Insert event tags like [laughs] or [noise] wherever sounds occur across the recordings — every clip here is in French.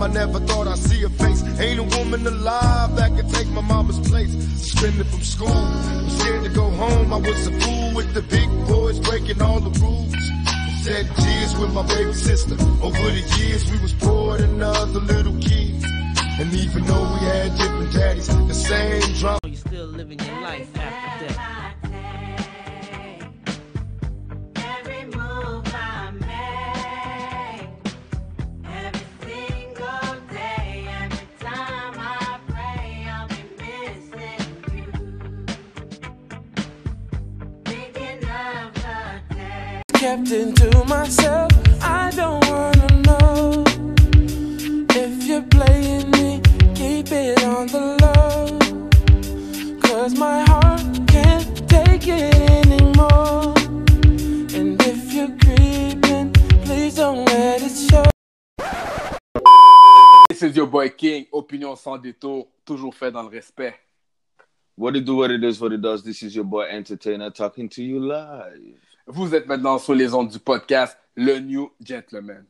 time, I never thought I'd see a face. Ain't a woman alive that could take my mama's place. Suspended from school, I'm scared to go home. I was a fool with the big boys breaking all the rules. Said cheers with my baby sister. Over the years, we was poor than other little kids. And even though we had different daddies, the same drama. You still living your life after day. kept it to myself. I don't wanna know if you're playing me. Keep it on the low. Cause my heart can't take it anymore. And if you're creeping, please don't let it show. This is your boy King, opinion sans détour, toujours fait dans le respect. What it do, what it is, what it does. This is your boy Entertainer talking to you live. Vous êtes maintenant sur les ondes du podcast Le New Gentleman.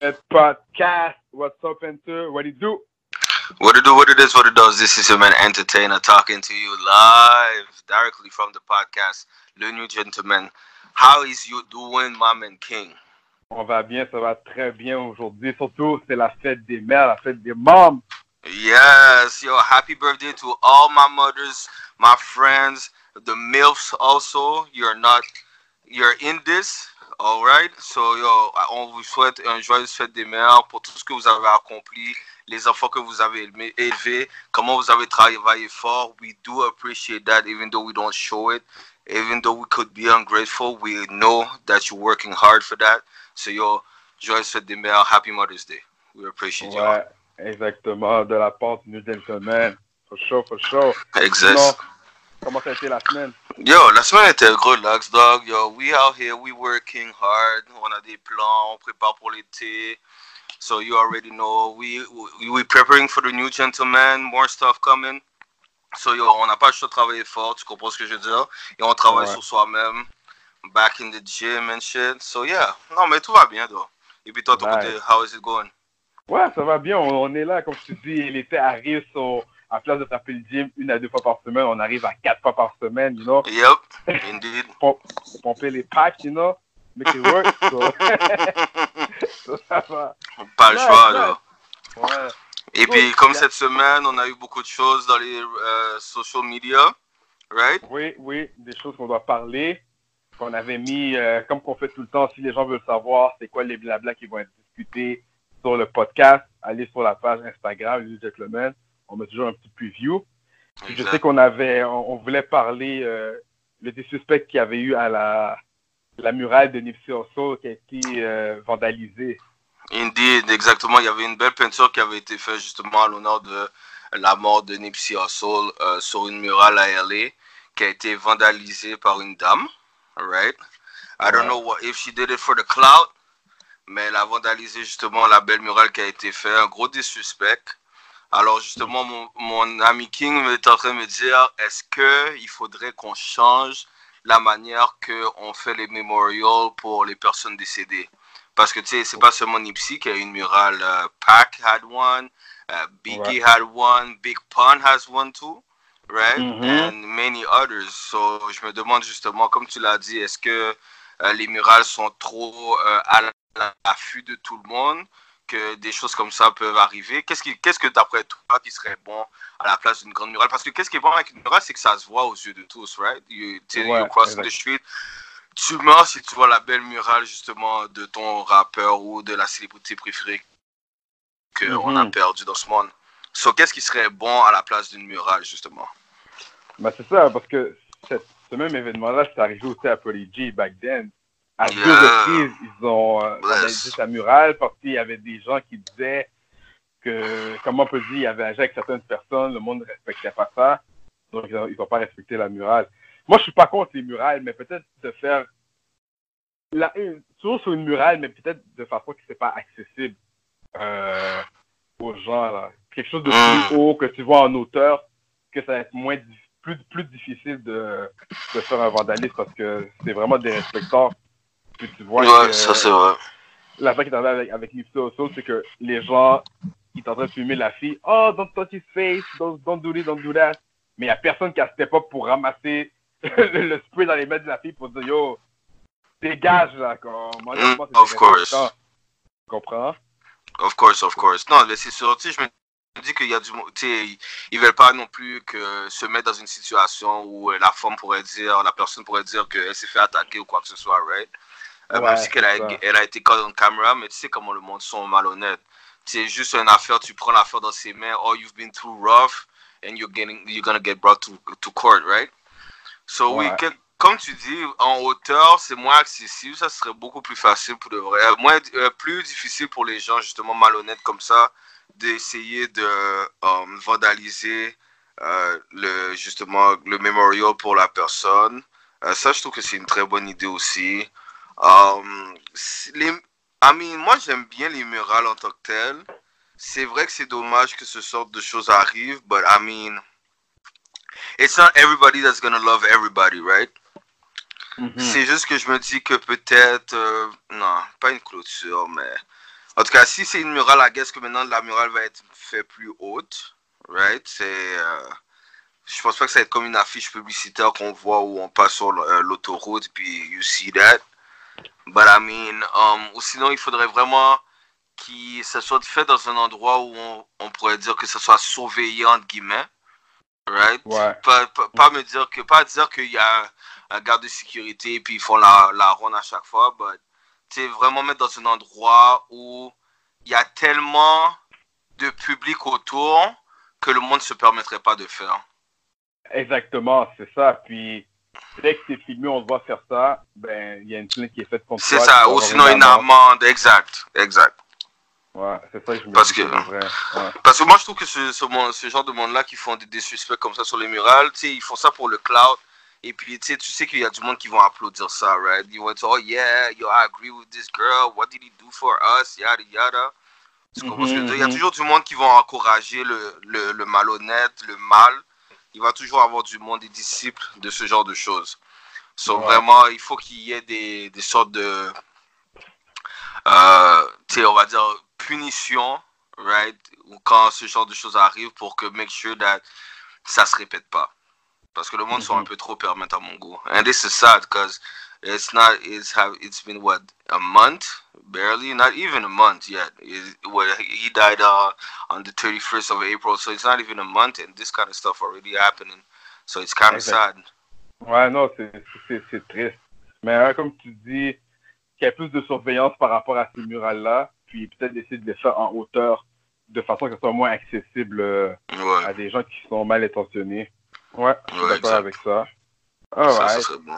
Le podcast, what's up, Enter? What it do? What it do, what it is, what it does. This is your man Entertainer talking to you live directly from the podcast Le New Gentleman. How is you doing, my man King? On va bien, ça va très bien aujourd'hui. Surtout, c'est la fête des mères, la fête des mômes. Yes, yo, happy birthday to all my mothers, my friends, the MILFs also. You're not, you're in this, all right? So, yo, on vous souhaite un joyeuse fête des mères pour tout ce que vous avez accompli, les enfants que vous avez élevés, comment vous avez travaillé fort. We do appreciate that, even though we don't show it. Even though we could be ungrateful, we know that you're working hard for that. So, yo, des mères, happy Mother's Day. We appreciate you. Ouais, exactement, de la part du New Gentleman. For sure, for sure. Exist. Sinon, comment ça a été la semaine? Yo, la semaine était relax, dog. Yo, we out here, we working hard. On a des plans, on prépare pour l'été. So you already know, we we we preparing for the new gentleman, more stuff coming. So yo, on n'a pas le choix de travailler fort, tu comprends ce que je veux dire? Et on travaille Ouais. sur soi-même, back in the gym and shit. So yeah, non mais tout va bien, though. Et puis toi, ton Nice. côté, how is it going? Ouais, ça va bien. On, on est là, comme je te dis, l'été arrive. So, à place de taper le gym une à deux fois par semaine, on arrive à quatre fois par semaine, you know? Yep, [laughs] indeed. Pom- pomper les packs, you know? Make it work. So, [laughs] [laughs] so ça va. Pas le choix, là. Ouais. Et puis, comme cette semaine, on a eu beaucoup de choses dans les euh, social media, right? Oui, oui, des choses qu'on doit parler, qu'on avait mis, euh, comme qu'on fait tout le temps, si les gens veulent savoir c'est quoi les blabla qui vont être discutés sur le podcast, allez sur la page Instagram, le Gentleman, on met toujours un petit preview. Puis je sais qu'on avait, on, on voulait parler euh, le des suspects qu'il y avait eu à la, la murale de Nipsey Hussle qui a été vandalisée. Indeed, exactement. Il y avait une belle peinture qui avait été faite justement à l'honneur de la mort de Nipsey Hussle euh, sur une murale à LA qui a été vandalisée par une dame, right? I don't know what, if she did it for the clout, mais elle a vandalisé justement la belle murale qui a été faite, un gros des suspects. Alors justement, mon, mon ami King est en train de me dire, est-ce que il faudrait qu'on change la manière qu'on fait les memorials pour les personnes décédées? Parce que tu sais, c'est pas seulement Nipsey qui a une murale. euh, Pac had one, uh, Biggie had one, Big Pun has one too, right? Mhm. And many others. So, je me demande justement, comme tu l'as dit, est-ce que euh, les murales sont trop euh, à l'affût de tout le monde, que des choses comme ça peuvent arriver? Qu'est-ce qui, qu'est-ce que d'après toi qui serait bon à la place d'une grande murale? Parce que qu'est-ce qui est bon avec une murale, c'est que ça se voit aux yeux de tous, right? You, Ouais, you exact. the street, tu meurs si tu vois la belle murale justement de ton rappeur ou de la célébrité préférée qu'on a Mhm. perdu dans ce monde. So, qu'est-ce qui serait bon à la place d'une murale justement? Ben, c'est ça, parce que ce même événement-là, c'est arrivé aussi à Prodigy back then. À deux reprises, ils ont euh, Yes. vandalisé sa murale parce qu'il y avait des gens qui disaient que, comme on peut dire, il avait agi avec certaines personnes, le monde ne respectait pas ça, donc ils n'ont pas respecté la murale. Moi, je suis pas contre les murales, mais peut-être de faire la, une- toujours sur une murale, mais peut-être de façon que c'est pas accessible euh, aux gens là. quelque chose de plus haut que tu vois en auteur, que ça va être moins plus, plus difficile de, de faire un vandalisme parce que c'est vraiment des respectants. Puis tu vois Ouais, que ça c'est vrai. l'affaire qui est arrivée avec, avec Nipsey Hussle, c'est que les gens, ils sont en train de filmer la fille. Oh, don't touch his face, don't, don't do this, don't do that. Mais il n'y a personne qui a step up pour ramasser [laughs] le, spray dans les mains de la fille pour dire yo, dégage là. C'est Mm, of course. Tu comprends? Of course, of course. Non, mais c'est sûr, tu sais, je me dis qu'il y a du monde, tu sais, ils- veulent pas non plus que se mettre dans une situation où euh, la femme pourrait dire, la personne pourrait dire qu'elle s'est fait attaquer ou quoi que ce soit, right? Euh, Ouais, même si qu'elle a, elle a été caught on camera, mais tu sais comment le monde sont malhonnêtes. C'est juste une affaire, tu prends l'affaire dans ses mains, oh, you've been too rough, and you're getting, you're gonna get brought to, to court, right? So, oui, que- comme tu dis, en hauteur, c'est moins accessible, ça serait beaucoup plus facile pour de vrai. Euh, Moins, euh, plus difficile pour les gens, justement, malhonnêtes comme ça, d'essayer de euh, vandaliser euh, le, justement, le memorial pour la personne. Euh, ça, je trouve que c'est une très bonne idée aussi. Um, les, I mean, moi, j'aime bien les murales en tant que telles. C'est vrai que c'est dommage que ce sorte de choses arrivent, but I mean, it's not everybody that's gonna love everybody, right? Mhm. C'est juste que je me dis que peut-être, euh, non, pas une clôture, mais en tout cas, si c'est une murale, I guess que maintenant la murale va être faite plus haute, right? C'est, euh, je pense pas que ça va être comme une affiche publicitaire qu'on voit où on passe sur euh, l'autoroute puis you see that. But I mean, um, ou sinon il faudrait vraiment que ça soit fait dans un endroit où on, on pourrait dire que ça soit surveillé entre guillemets, right? Ouais. Pas, pas, pas me dire que, pas dire qu'il y a un, un garde de sécurité puis ils font la, la ronde à chaque fois, sais, vraiment mettre dans un endroit où il y a tellement de public autour que le monde ne se permettrait pas de faire. Exactement, c'est ça. Puis, dès que c'est filmé, on te voit faire ça, ben, il y a une plainte qui est faite contre C'est ça, ou sinon une amende, exact, exact. Ouais, c'est ça que je me Parce dis, que- c'est vrai. Ouais. Parce que moi, je trouve que ce, ce, genre de monde-là qui font des, des suspects comme ça sur les murales, tu sais, ils font ça pour le cloud. Et puis, tu sais, tu sais qu'il y a du monde qui vont applaudir ça, right? Ils vont dire, oh yeah, yo, I agree with this girl. What did he do for us? Yada, yada. Tu comprends ce que je veux dire? Il y a Mhm, toujours du monde qui vont encourager le, le, le malhonnête, le mal. Il va toujours avoir du monde, des disciples de ce genre de choses. So, Ouais. vraiment, il faut qu'il y ait des, des sortes de, euh, tu sais, on va dire, punitions, right? Ou quand ce genre de choses arrivent pour que make sure that ça se répète pas. Parce que le monde sont un Mhm. peu trop permettent à mon goût. And this is sad because it's not, it's have, it's been what, a month? Barely, not even a month yet. It, well, he died uh, on the 31st of April, so it's not even a month and this kind of stuff already happening. So it's kind of sad. Ouais, non, c'est- triste. Mais hein, comme tu dis, qu'il y ait plus de surveillance par rapport à ces murales-là, puis peut-être d'essayer de les faire en hauteur, de façon que ce soit moins accessible euh, Ouais, à des gens qui sont mal intentionnés. Ouais, je suis Ouais, d'accord avec ça. ça, ça serait bon.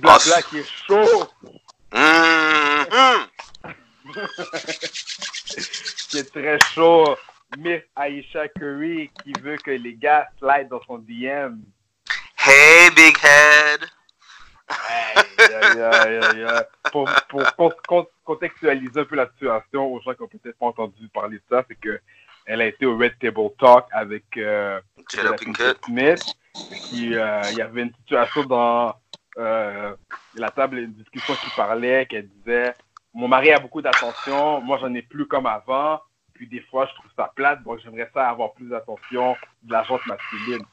Blabla Ah, qui est chaud, [laughs] Mhm. qui est très chaud. Miss Aisha Curry qui veut que les gars slide dans son DM. Hey, big head. Aïe, aïe, aïe, aïe, aïe. Pour, pour con- contextualiser un peu la situation aux gens qui n'ont peut-être pas entendu parler de ça, c'est que elle a été au Red Table Talk avec euh. Smith. Qui, euh, il y avait une situation dans euh, la table, une discussion qui parlait, qu'elle disait Mon mari a beaucoup d'attention, moi j'en ai plus comme avant, puis des fois je trouve ça plate, donc j'aimerais ça avoir plus d'attention de la gente masculine.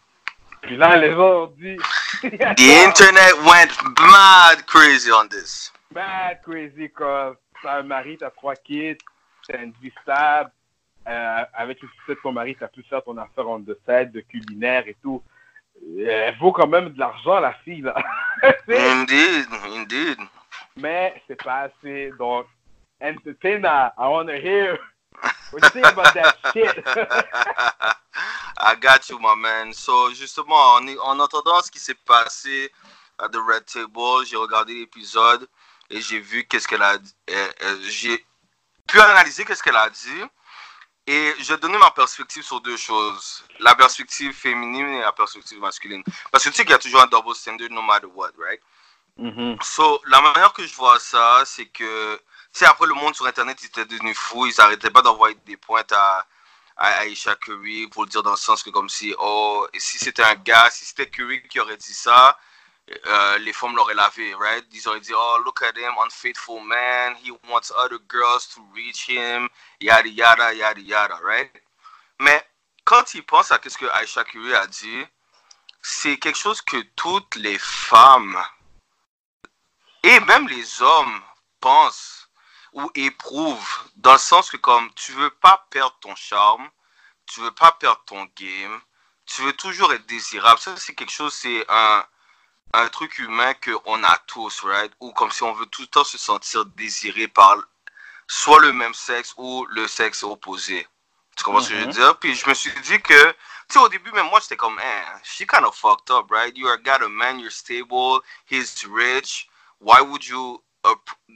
Puis là, les gens ont dit The internet went mad crazy on this. bad crazy comme t'as un mari, t'as trois kids, t'as une vie stable, euh, avec le succès de ton mari, t'as pu faire ton affaire en side, de culinaire et tout. Euh, Elle vaut quand même de l'argent, la fille, là. [laughs] Indeed, indeed. Mais c'est pas assez. Donc, entertainer, I want to hear what you think about that shit. [laughs] I got you, my man. So, justement, en, en entendant ce qui s'est passé à The Red Table, j'ai regardé l'épisode et j'ai vu qu'est-ce qu'elle a dit. euh, euh, J'ai pu analyser qu'est-ce qu'elle a dit et j'ai donné ma perspective sur deux choses. La perspective féminine et la perspective masculine. Parce que tu sais qu'il y a toujours un double standard no matter what, right? Mhm. So, la manière que je vois ça, c'est que, tu sais, après le monde sur Internet, il était devenu fou, ils n'arrêtaient pas d'envoyer des pointes à, à Aisha Curry pour le dire dans le sens que comme si, oh, et si c'était un gars, si c'était Curry qui aurait dit ça, euh, les femmes l'auraient lavé, right? Ils auraient dit, oh, look at him, unfaithful man, he wants other girls to reach him, yada yada yada yada, right? Mais quand il pense à ce que Aisha Curry a dit, c'est quelque chose que toutes les femmes et même les hommes pensent ou éprouvent dans le sens que comme tu veux pas perdre ton charme, tu veux pas perdre ton game, tu veux toujours être désirable. Ça c'est quelque chose, c'est un un truc humain qu'on a tous, right? Ou comme si on veut tout le temps se sentir désiré par soit le même sexe ou le sexe opposé. Tu comprends ce que je veux Mhm. dire? Puis je me suis dit que, tu sais, au début, même moi, j'étais comme, eh, she kind of fucked up, right? You are got a man, you're stable, he's rich. Why would you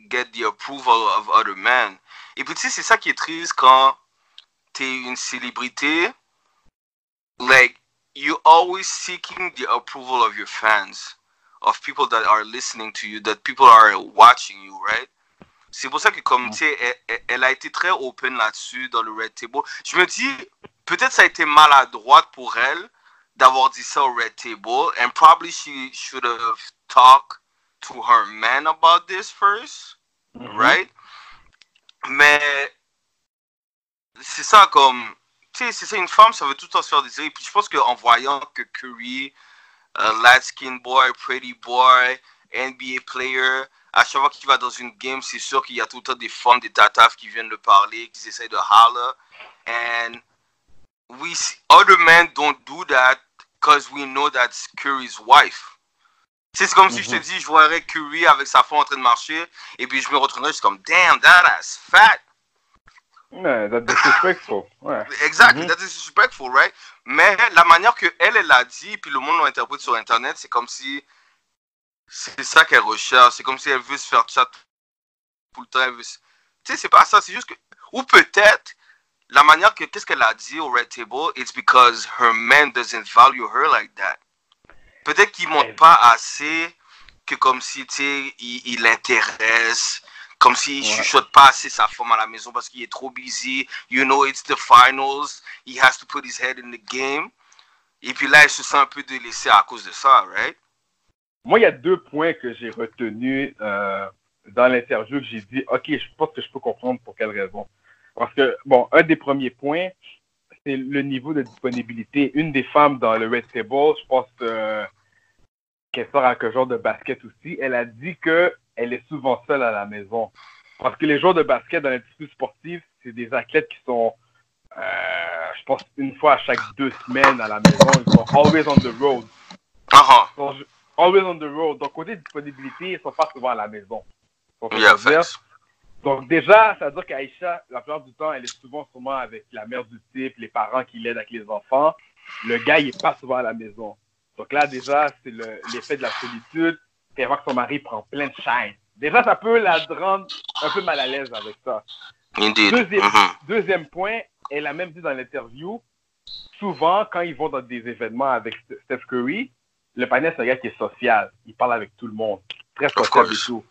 get the approval of other men? Et puis, tu sais, c'est ça qui est triste quand t'es une célébrité. Like, you always seeking the approval of your fans, of people that are listening to you, that people are watching you, right? C'est pour ça que comme, tu sais, elle, elle- a été très open là-dessus dans le Red Table. Je me dis, peut-être ça a été maladroit pour elle d'avoir dit ça au Red Table, and probably she should have talked to her man about this first, right? Mais c'est ça comme, tu sais, c'est ça, une femme, ça veut tout le temps se faire désirer. Puis je pense qu'en voyant que Curry, uh, light skin boy, pretty boy, NBA player, à chaque fois qu'il va dans une game, c'est sûr qu'il y a tout le temps des femmes, des tatafs qui viennent le parler, qui essayent de holler. And we, see, other men don't do that because we know that's Curry's wife. C'est comme si je te dis, je voyais Curry avec sa femme en train de marcher, et puis je me retrouverais, je suis comme, damn, that ass fat. That's disrespectful. Ouais. That is disrespectful, right? Mais la manière que elle, elle l'a dit, puis le monde l'interprète sur Internet, c'est comme si c'est ça qu'elle recherche. C'est comme si elle veut se faire chat tout le temps. elle veut se- Tu sais, c'est pas ça, c'est juste que. Ou peut-être, la manière que. Qu'est-ce qu'elle a dit au Red Table? It's because her man doesn't value her like that. Peut-être qu'il montre pas assez que comme si, tu sais, il, il l'intéresse. Comme s'il Ouais. chuchote pas assez sa femme à la maison parce qu'il est trop busy. You know, it's the finals. He has to put his head in the game. Et puis là, il se sent un peu délaissé à cause de ça, right? Moi, il y a deux points que j'ai retenus euh, dans l'interview que j'ai dit, OK, je pense que je peux comprendre pour quelle raison. Parce que, bon, un des premiers points, c'est le niveau de disponibilité. Une des femmes dans le Red Table, je pense euh, qu'elle sort avec un genre de basket aussi, elle a dit que elle est souvent seule à la maison. Parce que les joueurs de basket dans l'industrie sportive, c'est des athlètes qui sont, euh, je pense, une fois à chaque deux semaines à la maison. Ils sont always on the road. Ah ah. sont always on the road. Donc, côté disponibilité, ils sont pas souvent à la maison. Donc, Yeah, donc déjà, ça veut dire qu'Aïcha, la plupart du temps, elle est souvent sûrement avec la mère du type, les parents qui l'aident avec les enfants. Le gars, il est pas souvent à la maison. Donc là, déjà, c'est le- l'effet de la solitude. Puis elle voit que son mari prend plein de shine. Déjà, ça peut la rendre un peu mal à l'aise avec ça. Indeed. Deuxième, Mhm. deuxième point, elle a même dit dans l'interview, souvent, quand ils vont dans des événements avec Steph Curry, le panel, c'est un gars qui est social. Il parle avec tout le monde. Très social et tout.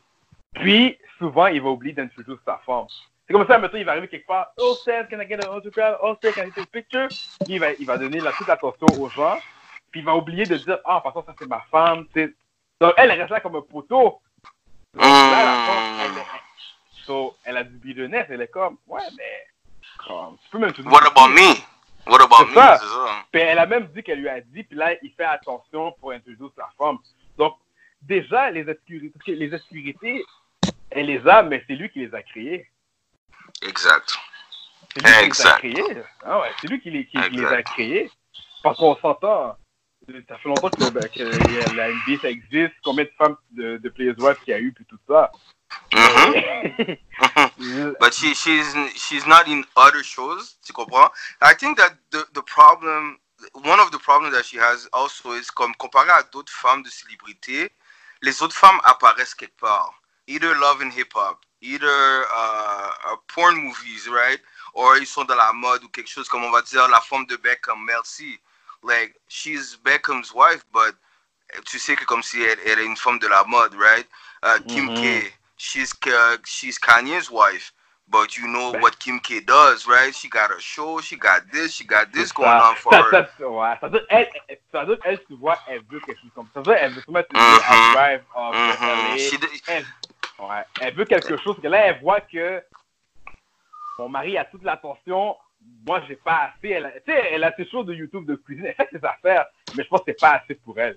Puis, souvent, il va oublier d'introduire sa femme. C'est comme ça, maintenant, il va arriver quelque part. Oh, Steph, can I get an autograph? Oh, Steph, can I take a picture? Puis, il va, il va donner la, toute l'attention aux gens. Puis, il va oublier de dire, ah, par contre, ça, c'est ma femme. tu sais. Donc, elle, elle reste là comme un poteau. Donc, là, la femme, elle, est- so, elle a du bitterness. Elle est comme, ouais, mais, comme, tu peux même te What about me? What about me? ça. Puis elle a même dit qu'elle lui a dit, puis là, il fait attention pour introduire sa femme. Donc, déjà, les obscurités, les obscurités, elle les a, mais c'est lui qui les a créées. Exact. C'est lui qui les a créées. Ah ouais, c'est lui qui les, qui, qui les a créées. Parce qu'on s'entend. Ça fait longtemps que, ben, que la NBA, ça existe. Combien de femmes de, de Players qu'il y a eu, puis tout ça. Mhm. [laughs] But she she's she's not in other shows. Tu comprends? I think that the the problem, one of the problems that she has also is comme comparé à d'autres femmes de célébrité, les autres femmes apparaissent quelque part. Either love and hip hop, either uh, uh, porn movies, right? Or ils sont dans la mode ou quelque chose comme on va dire la femme de Beckham, Mel C. Like she's Beckham's wife, but tu sais que comme si elle, elle est une femme de la mode, right? Uh, Kim Mhm. K. She's uh, she's Kanye's wife, But you know Ben. what Kim K does, right? She got her show, she got this, she got this going ça. on for Ça- her. ça- ouais, ça veut elle, ça veut elle, tu vois, elle veut quelque chose comme ça. Ça veut elle veut se mettre Mhm. à drive of. LA. She d- Elle, ouais, elle veut quelque chose. Que là, elle voit que mon mari a toute l'attention. Moi, j'ai pas assez. Elle, a- elle a ses choses de YouTube de cuisine. Elle fait ses affaires, mais je pense que c'est pas assez pour elle.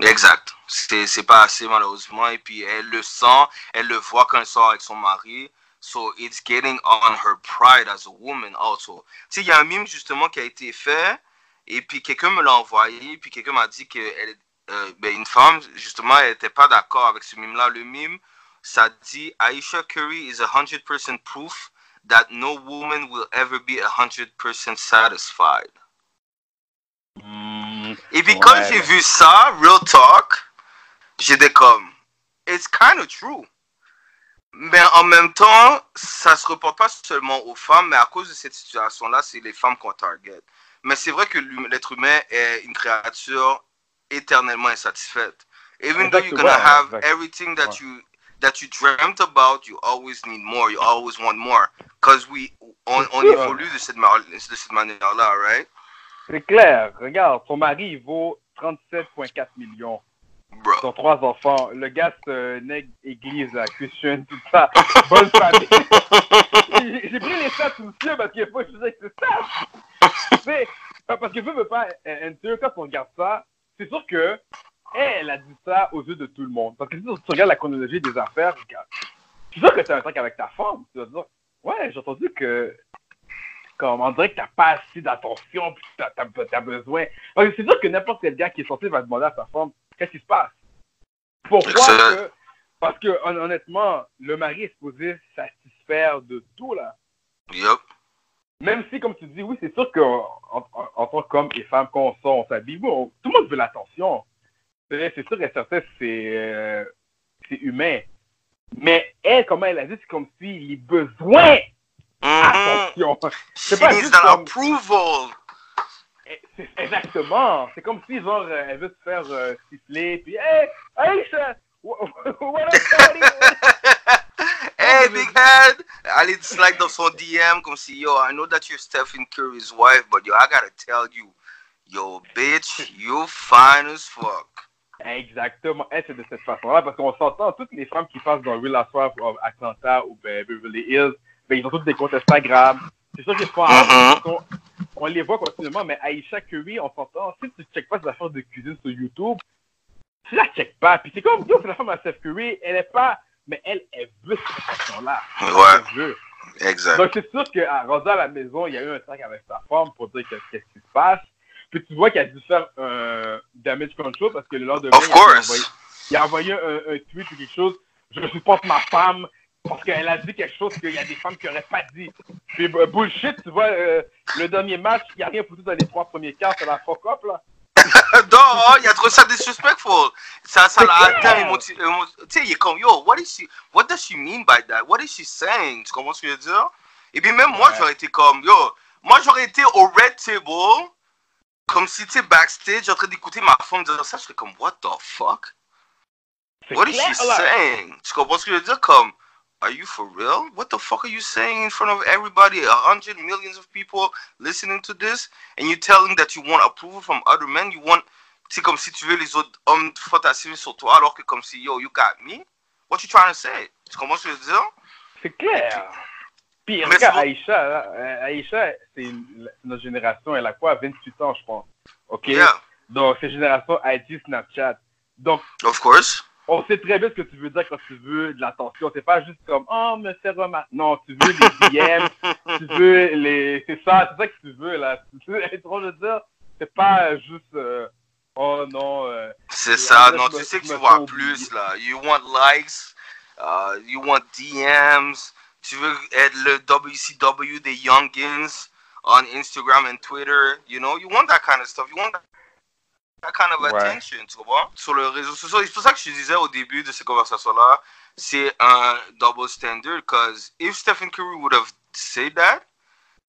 Exact. C'est pas assez malheureusement. Et puis elle le sent, elle le voit quand elle sort avec son mari. So it's getting on her pride as a woman also. Tu sais, il y a un mime justement qui a été fait. Et puis quelqu'un me l'a envoyé. Puis quelqu'un m'a dit que euh, ben, femme, justement, elle n'était pas d'accord avec ce mime-là. Le mime, ça dit Aisha Curry is a 100% proof that no woman will ever be a 100% satisfied. Et puis quand Ouais, j'ai ouais. vu ça, Real Talk, j'étais comme, it's kind of true. Mais en même temps, ça se reporte pas seulement aux femmes, mais à cause de cette situation-là, c'est les femmes qu'on target. Mais c'est vrai que l'être humain est une créature éternellement insatisfaite. Even though you're gonna have everything that you that you dreamt about, you always need more, you always want more. Because we, on, on évolue de cette, de cette manière-là, right? C'est clair. Regarde, son mari, il vaut 37,4 millions. Bro. Ils ont trois enfants. Le gars, c'est un nègre église, la Christian, tout ça. Bonne famille. [laughs] J'ai pris les stats monsieur parce qu'il faut que je faisais que c'est ça. Mais, parce que veut, veut pas, NTE, quand on regarde ça, c'est sûr que elle a dit ça aux yeux de tout le monde. Parce que si tu regardes la chronologie des affaires, regarde. C'est sûr que tu as un truc avec ta femme. Tu vas dire, ouais, j'ai entendu que, comme, on dirait que t'as pas assez d'attention, puis t'as as, besoin. Parce que c'est sûr que n'importe quel gars qui est sorti va demander à sa femme, qu'est-ce qui se passe? Pourquoi que, parce que, hon- honnêtement, le mari est supposé satisfaire de tout, là. Yup. Même si, comme tu dis, oui, c'est sûr qu'en en, en tant qu'homme et femme, quand on sort, on s'habille, oui, on- tout le monde veut l'attention. C'est c'est sûr et certain, c'est euh, c'est humain. Mais elle, comment elle a dit, c'est comme si les besoins Mhm. attention. [laughs] She pas juste comme- approval. Eh, c'est- Exactement. C'est comme si, genre, euh, elle veut se faire euh, siffler, puis, hey, Aïcha, [laughs] what [laughs] hey, big head. Allez slide dans son DM comme si, yo, I know that you're Stephen Curry's wife, but yo, I gotta tell you, yo, bitch, you fine as fuck. Exactement. Elle, c'est de cette façon-là, parce qu'on s'entend, toutes les femmes qui passent dans Real Housewives of Atlanta ou ben, Beverly Hills, ben, ils ont toutes des comptes Instagram. C'est sûr qu'ils font on, on les voit continuellement, mais Aisha Curry, on s'entend, si tu ne checkes pas ses affaires de cuisine sur YouTube, tu la checkes pas. Puis c'est comme, yo, c'est la femme à Steph Curry, elle est pas, mais elle, elle veut cette façon-là. Ouais. Veut. Exact. Donc, c'est sûr qu'à rendu à la maison, il y a eu un truc avec sa femme pour dire qu'est-ce qui se passe. Puis tu vois qu'il a dû faire un damage control parce que le lendemain, Of il a envoyé, il a envoyé un, un tweet ou quelque chose. Je supporte ma femme parce qu'elle a dit quelque chose qu'il y a des femmes qui n'auraient pas dit. Puis euh, bullshit, tu vois, euh, le dernier match, il n'y a rien foutu dans les trois premiers quarts, c'est la fuck up là. [laughs] non, il a trouvé ça disrespectful. Ça, ça l'a atteint Tu sais, il est comme, yo, what, is she, what does she mean by that? What is she saying? Tu comprends ce que je veux dire? Et puis même moi, Ouais. j'aurais été comme, yo, moi j'aurais été au red table, comme si tu sais, backstage, en train d'écouter ma femme dire ça, je serais comme, what the fuck? What is she saying? Tu comprends ce que je veux dire? Comme, are you for real? What the fuck are you saying in front of everybody? A hundred millions of people listening to this? And you telling that you want approval from other men? You want, c'est comme si tu veux les autres hommes fantasmer sur toi, alors que comme si, yo, you got me? What you trying to say? Tu comprends ce que je veux dire? C'est clair. Puis regarde. Aïcha, euh, Aïcha, c'est notre génération, elle a quoi, 28 ans, je pense. OK? Yeah, Donc, c'est génération IG Snapchat. Donc, of course. on sait très bien ce que tu veux dire quand tu veux de l'attention. C'est pas juste comme, oh, me faire remarquer. Non, tu veux les DM, [laughs] tu veux les. C'est ça, c'est ça que tu veux, là. Tu veux être drôle de dire, c'est pas juste, euh, oh non. euh, C'est ça, non, tu sais que tu sens plus, là. You want likes, uh, you want DMs, être le WCW des youngins on Instagram and Twitter, you know, you want that kind of stuff, you want that, that kind of Ouais. attention, tu comprends? Sur le réseau social, c'est pour ça que je disais au début de ces conversations-là, c'est un double standard, because if Stephen Curry would have said that,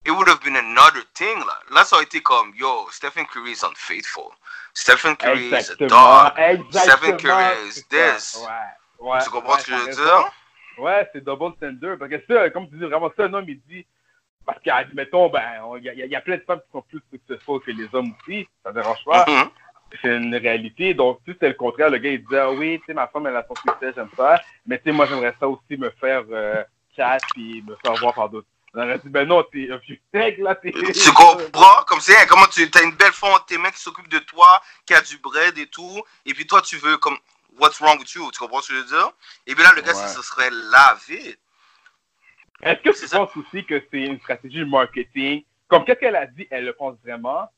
it would have been another thing, là. Là, ça aurait été comme, yo, Stephen Curry is unfaithful. Stephen Curry is a dog. Exactement. Stephen Curry is this. Ouais. Ouais. tu comprends ce que je veux dire? Ouais, c'est double standard. Parce que ça, comme tu dis, vraiment, ça, un homme, il dit. Parce qu'admettons, ben, il y, a- il y a plein de femmes qui sont plus successful que les hommes aussi. Ça dérange pas. Mhm. C'est une réalité. Donc, tu sais, c'est le contraire. Le gars, il disait, ah oui, tu sais, ma femme, elle a son succès, j'aime ça. Mais tu sais, moi, j'aimerais ça aussi me faire euh, chat puis me faire voir par d'autres. On aurait dit, ben non, t'es un vieux mec, là, t'es. [laughs] Tu comprends? Comme c'est, comment tu as une belle femme tes mains qui s'occupe de toi, qui a du bread et tout, et puis toi, tu veux comme, what's wrong with you? Tu comprends ce que je veux dire? Et puis là, le gars, Ouais. ça se serait lavé. Est-ce que C'est tu ça. penses aussi que c'est une stratégie marketing? Comme qu'est-ce qu'elle a dit, elle le pense vraiment,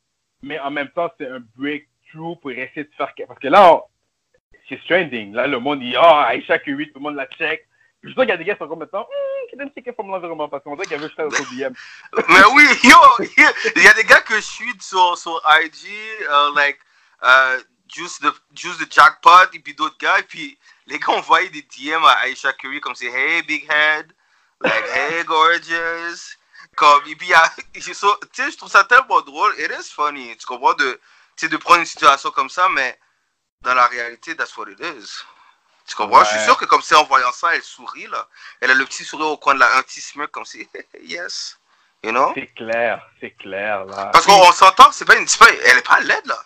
mais en même temps, c'est un breakthrough pour essayer de faire. Parce que là, on- c'est trending. Là, le monde dit, ah, Aisha Curry, tout le monde la check. Je sais qu'il y a des gars qui sont comme maintenant, hum, qui donnent checker from l'environnement parce qu'on dirait qu'il y avait juste un DM. [laughs] Mais oui, yo, [laughs] il y a des gars que je suis sur, sur IG, euh, like, euh, Juice the, Juice the Jackpot, et puis d'autres gars, et puis les gars envoyaient des DM à Aisha Curry comme c'est Hey Big Head, like Hey Gorgeous, comme, et puis [laughs] tu sais, je trouve ça tellement drôle, it is funny, tu comprends, de, de prendre une situation comme ça, mais dans la réalité, that's what it is. Tu comprends? Je suis sûr que comme c'est en voyant ça, elle sourit, là. Elle a le petit sourire au coin de la, un petit smirk comme si, [laughs] yes, you know? C'est clair, c'est clair, là. Parce qu'on on s'entend, c'est pas une, pas, elle est pas laide là.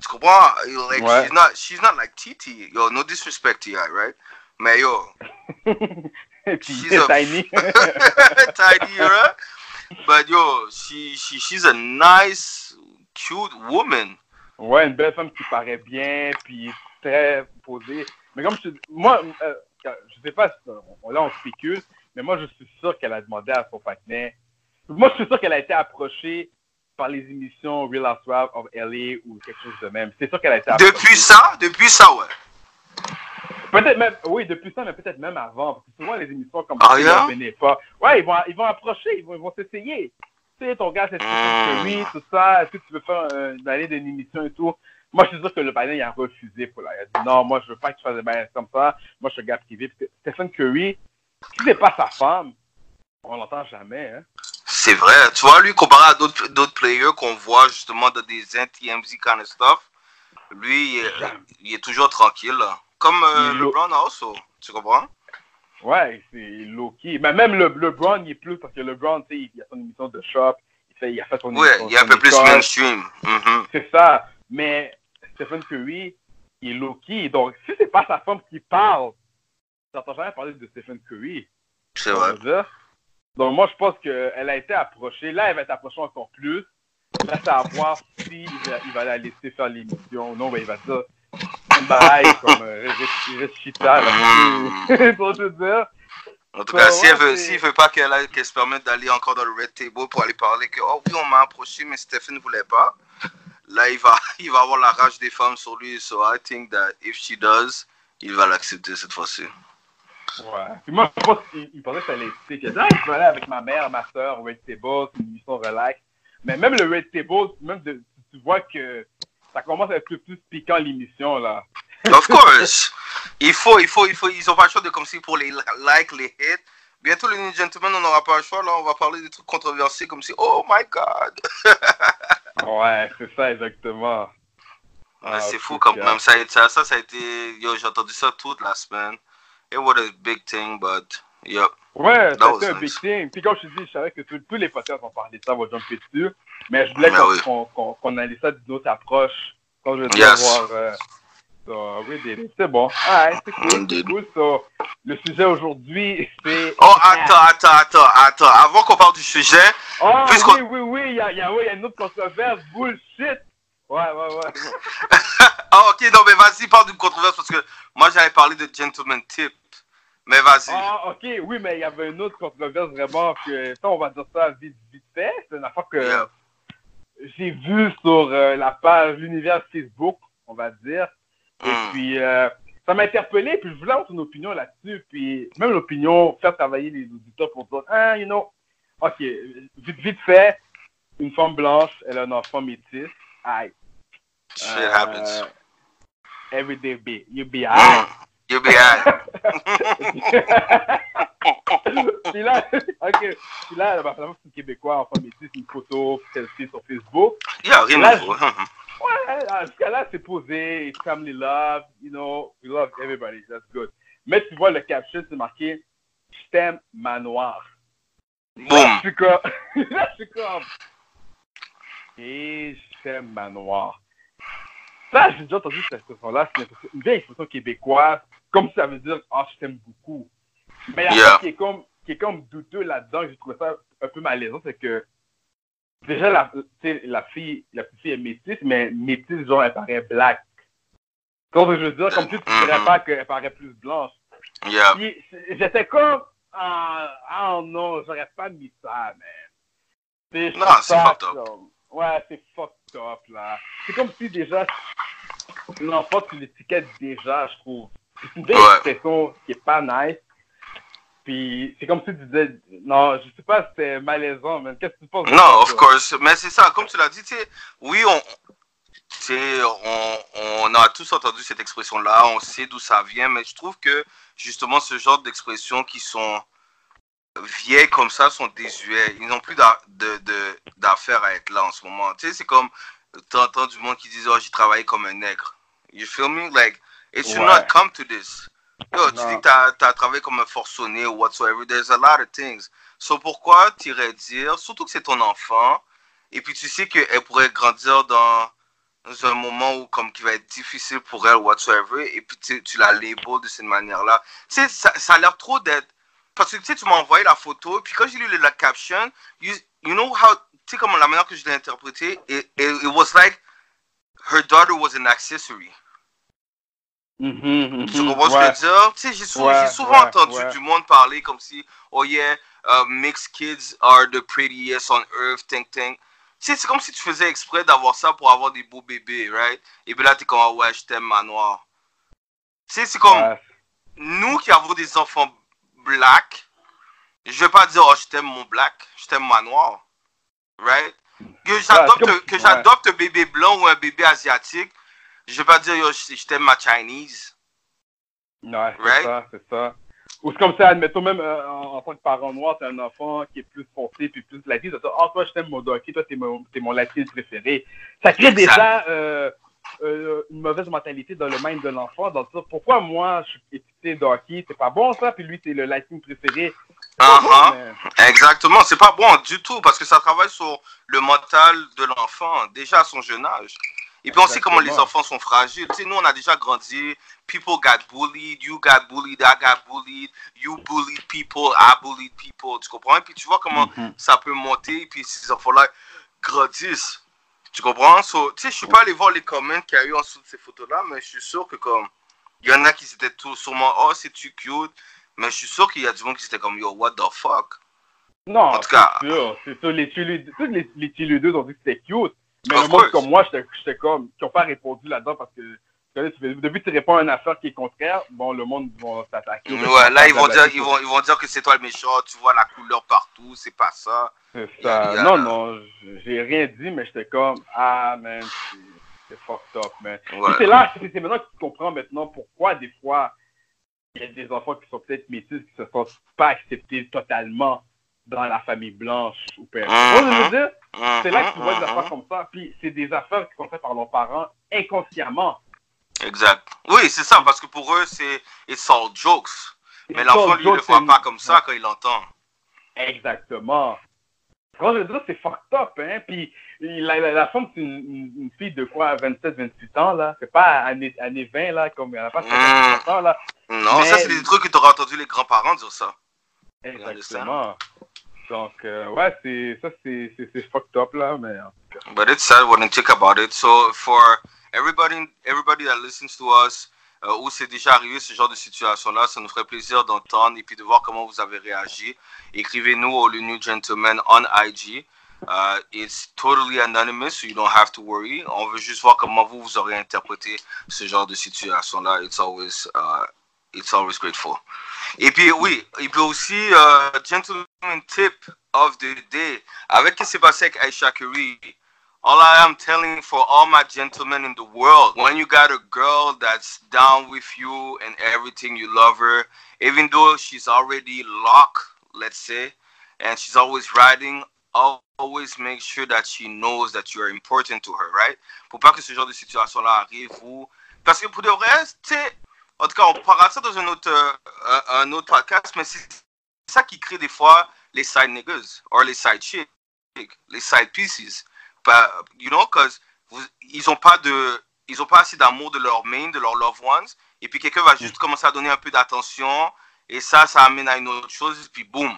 Tu comprends? Yo, Like, Ouais. she's not, she's not like Titi. Yo, no disrespect to her, right? Mais yo, [laughs] she's a- tiny. [laughs] tiny, [laughs] right? But yo, she, she, she's a nice, cute woman. Ouais, une belle femme qui paraît bien, puis très posée. Mais comme je te dis, moi, euh, je sais pas, là on spécule, mais moi je suis sûr qu'elle a demandé à son patinet. Moi je suis sûr qu'elle a été approchée par les émissions Real Housewives of LA ou quelque chose de même. C'est sûr qu'elle a été. Depuis ça, depuis ça, ouais. Peut-être même, oui, depuis ça, mais peut-être même avant. Parce que souvent les émissions comme Ah, ça, ne pas. Ouais, ils vont, ils vont approcher, ils vont, ils vont s'essayer. Tu sais, ton gars, c'est Mm. Curry, tout ça. Est-ce que tu veux faire euh, une année d'une émission et tout? Moi, je suis sûr que le panel, il a refusé pour là. Il a dit non, moi, je veux pas que tu fasses des bails comme ça. Moi, je suis un gars privé. Parce que Stephen Curry, si c'est pas sa femme, on l'entend jamais, hein. C'est vrai. Tu vois, lui, comparé à d'autres d'autres players qu'on voit justement dans des TMZ kind of stuff, lui, il est, il est toujours tranquille. là. Comme euh. LeBron also. Tu comprends? Ouais, c'est low-key. Mais même le, LeBron, il est plus parce que LeBron, tu sais, il a son émission de shop. Il, fait, il a fait son Ouais, émission. il est un peu plus mainstream. Mhm. C'est ça. Mais Stephen Curry, il est low-key. Donc, si c'est pas sa femme qui parle, j'entends jamais parler de Stephen Curry. C'est vrai. Donc, moi, je pense qu'elle a été approchée. Là, elle va être approchée encore plus. Là, c'est à voir si il va, il va la laisser faire l'émission. Non, ben, il va dire bye, comme euh. [laughs] Pour te dire. En tout cas, Ouais, si elle veut, s'il veut pas qu'elle qu'elle se permette d'aller encore dans le Red Table pour aller parler que, oh oui, on m'a approché, mais Stephen ne voulait pas, là, il va, [laughs] il va avoir la rage des femmes sur lui. So I think that if she does, il va l'accepter cette fois-ci. Ouais. Puis moi, je pense qu'il il pensait que ça allait être que ah, je aller avec ma mère, ma soeur Red Table, c'est une émission relax. Mais même le Red Table, même de- tu vois que ça commence à être plus, plus piquant l'émission, là. Of course. Il faut, il faut, il faut, ils ont pas le choix de comme si pour les likes, les hits. Bientôt, les New Gentlemen, on n'aura pas le choix. Là, on va parler des trucs controversés comme si, oh my god. [laughs] Ouais, c'est ça, exactement. Ouais, Ah, c'est fou quand même. Ça, ça, ça a été. Yo, j'ai entendu ça toute la semaine. It was a big thing, but. Yep. Ouais, c'était un nice. big thing. Puis comme je te dis, je savais que tous les podcasts vont parler de ça, vont jumper dessus. Mais je voulais Ben qu'on oui. analyse ça d'une autre approche. Quand je veux dire, Yes. Euh, so, oui, des- c'est bon. Ah, c'est cool, c'est Indeed. cool. So, le sujet aujourd'hui, c'est... Oh, attends, attends, attends, attends. Avant qu'on parle du sujet, Oh, oui, oui, oui, il y a, y, a, oui, il y a une autre controverse. Bullshit! Ouais, ouais, ouais. [laughs] Ah, ok, non, mais vas-y, parle d'une controverse parce que moi, j'avais parlé de Gentleman Tip. Mais vas-y. Ah, ok, oui, mais il y avait une autre controverse vraiment que... Ça, on va dire ça vite, vite fait. C'est une affaire que... Yeah. j'ai vu sur euh, la page l'univers Facebook, on va dire. Et Mm. puis, euh, ça m'a interpellé, puis je voulais avoir ton opinion là-dessus. Puis, même l'opinion, faire travailler les auditeurs pour dire, ah, you know, ok, vite, vite fait, une femme blanche, elle a un enfant métis. Aïe. Shit Euh, happens. Everyday be, you be Mm. aïe. You be high. puis là, ok, là, bah, finalement, c'est une Québécois, enfant métis, une photo, celle-ci sur Facebook. Yeah, rien Là, de nouveau. Mhm. Ouais, ah, jusqu'à là, c'est posé, it's family love, you know, we love everybody, that's good. Mais tu vois, le caption, c'est marqué je t'aime, manoir. Là, Boum. je suis comme. [laughs] là, je suis comme. Et manoir. Ça, j'ai déjà entendu cette expression-là. C'est une vieille expression québécoise. Comme ça veut dire, ah, je t'aime beaucoup. Mais la Yeah. chose qui est comme, qui est comme douteux là-dedans, que j'ai trouvé ça un peu malaisant, c'est que déjà, la, la fille, la petite fille est métisse, mais métisse, genre, elle paraît black. Comme je veux dire, comme si tu ne dirais Mhm. pas qu'elle paraît plus blanche. Yeah. J'étais comme, ah, ah non, j'aurais pas mis ça, man. C'est- Non, c'est fucked up. Ouais, c'est fucked là. C'est comme si déjà, l'enfant, tu l'étiquettes déjà, je trouve. C'est une vieille Ouais. expression qui est pas nice. Puis, c'est comme si tu disais, non, je sais pas, c'était malaisant, mais qu'est-ce que tu penses Non, of course. Mais c'est ça, comme tu l'as dit, tu sais, oui, on, tu on, on a tous entendu cette expression-là, on sait d'où ça vient, mais je trouve que justement ce genre d'expressions qui sont vieilles comme ça sont désuets. Ils n'ont plus d'affaires à être là en ce moment. Tu sais, c'est comme, t'entends du monde qui dit, oh, j'ai travaillé comme un nègre. You feel me? Like, it should Ouais. not come to this. Yo, tu Non. dis que t'as as travaillé comme un forcené ou whatsoever. There's a lot of things. So pourquoi tu irais dire, surtout que c'est ton enfant, et puis tu sais qu'elle pourrait grandir dans, dans un moment où comme qui va être difficile pour elle whatsoever, et puis tu, tu la label de cette manière-là. Tu sais, ça, ça a l'air trop d'être... Parce que tu sais, tu m'as envoyé la photo, et puis quand j'ai lu la caption, you, you know how... Tu sais comment la manière que je l'ai interprété, it, it, it was like her daughter was an accessory. Mhm, Tu comprends ce ouais. que je veux dire? Tu sais, j'ai Ouais, souvent ouais, entendu du monde parler comme si, oh yeah, uh, mixed kids are the prettiest on earth, ting ting. Tu sais, c'est comme si tu faisais exprès d'avoir ça pour avoir des beaux bébés, right? Et puis là, t'es comme, ah ouais, je t'aime, manoir. Tu sais, c'est comme, nous qui avons des enfants black, je vais pas dire, oh, je t'aime mon black, je t'aime manoir. Right? Que j'adopte, que ouais. j'adopte un bébé blanc ou un bébé asiatique, je vais pas dire, yo, je, je t'aime ma Chinese. Ouais, c'est Right? ça, c'est ça. Ou c'est comme ça, admettons même euh, en, en tant que parent noir, t'as un enfant qui est plus foncé puis plus latine, t'as ça, oh toi je t'aime mon donkey, toi t'es mon, t'es mon latine préféré. Ça crée déjà euh, euh, une mauvaise mentalité dans le mind de l'enfant, dans le sens, pourquoi moi je suis étiqueté donkey, c'est pas bon ça, puis lui c'est le latine préféré. C'est pas bon, Uh-huh. mais- Exactement, c'est pas bon du tout parce que ça travaille sur le mental de l'enfant déjà à son jeune âge. Et puis on sait comment les enfants sont fragiles. Tu sais, nous on a déjà grandi. People got bullied, you got bullied, I got bullied, you bullied people, I bullied people. Tu comprends? Et puis tu vois comment Mhm. ça peut monter et puis ces enfants-là grandissent. Tu comprends? So, tu sais, je suis pas allé voir les comments qu'il y a eu en dessous de ces photos-là, mais je suis sûr que comme il y en a qui étaient tout sûrement oh c'est tu cute, mais je suis sûr qu'il y a du monde qui étaient comme yo what the fuck? Non, En tout cas- c'est sûr, c'est sûr, les Chili, tous les, les Chili 2 ont dit que c'était cute, mais le monde comme moi, j'étais j'étais comme, qui n'ont pas répondu là-dedans parce que, depuis que tu réponds à une affaire qui est contraire, bon, le monde va s'attaquer. Ouais, là ils vont dire ils vont ils vont dire que c'est toi le méchant, tu vois la couleur partout, c'est pas ça. C'est ça. A- Non, non, j'ai rien dit, mais j'étais comme, ah, man, c'est- fucked up, man. Ouais. c'est là, c'est maintenant que tu comprends maintenant pourquoi des fois, il y a des enfants qui sont peut-être métis, qui se sentent pas acceptés totalement dans la famille blanche ou veux dire? C'est là que tu vois des Mhm, affaires comme ça. Puis c'est des affaires qui sont faites par leurs parents inconsciemment. Exact. Oui, c'est ça, parce que pour eux, c'est it's all jokes. Mais l'enfant, lui, il le voit pas comme ça quand il l'entend. Exactement. Quand je dire, c'est fucked up, hein. Puis la, la, la femme, c'est une, fille de quoi, 27, 28 ans, là. C'est pas année, année 20, là, comme elle n'a pas 50 ans, là. Non, Mais- ça, c'est des trucs que tu auras entendu les grands-parents dire ça. Exactement. Donc, euh, ouais, c'est, ça, c'est, c'est, fucked up, là, mais. euh, But it's sad when you think about it. So, for everybody, everybody that listens to us, euh, où c'est déjà arrivé ce genre de situation-là, ça nous ferait plaisir d'entendre et puis de voir comment vous avez réagi. Écrivez-nous au Le New Gentleman on IG. Uh, it's totally anonymous, so you don't have to worry. On veut juste voir comment vous, vous aurez interprété ce genre de situation-là. It's always, uh, it's always grateful. Et puis, oui, et puis aussi, euh, gentleman tip of the day. Avec qui s'est passé avec Aisha all I am telling for all my gentlemen in the world, when you got a girl that's down with you and everything, you love her, even though she's already locked, let's say, and she's always riding, always make sure that she knows that you are important to her, right? Pour pas que ce genre de situation-là arrive, vous... Parce que pour tu sais, en tout cas, on parlera de ça dans un autre, euh, un- un autre podcast, mais c'est ça qui crée des fois les side niggas or les side chicks, les side pieces. Pas- you know, cause vous- ils ont pas de, ils ont pas assez d'amour de leur main, de leurs loved ones. Et puis quelqu'un va juste commencer à donner un peu d'attention. Et ça, ça amène à une autre chose. Et puis boum.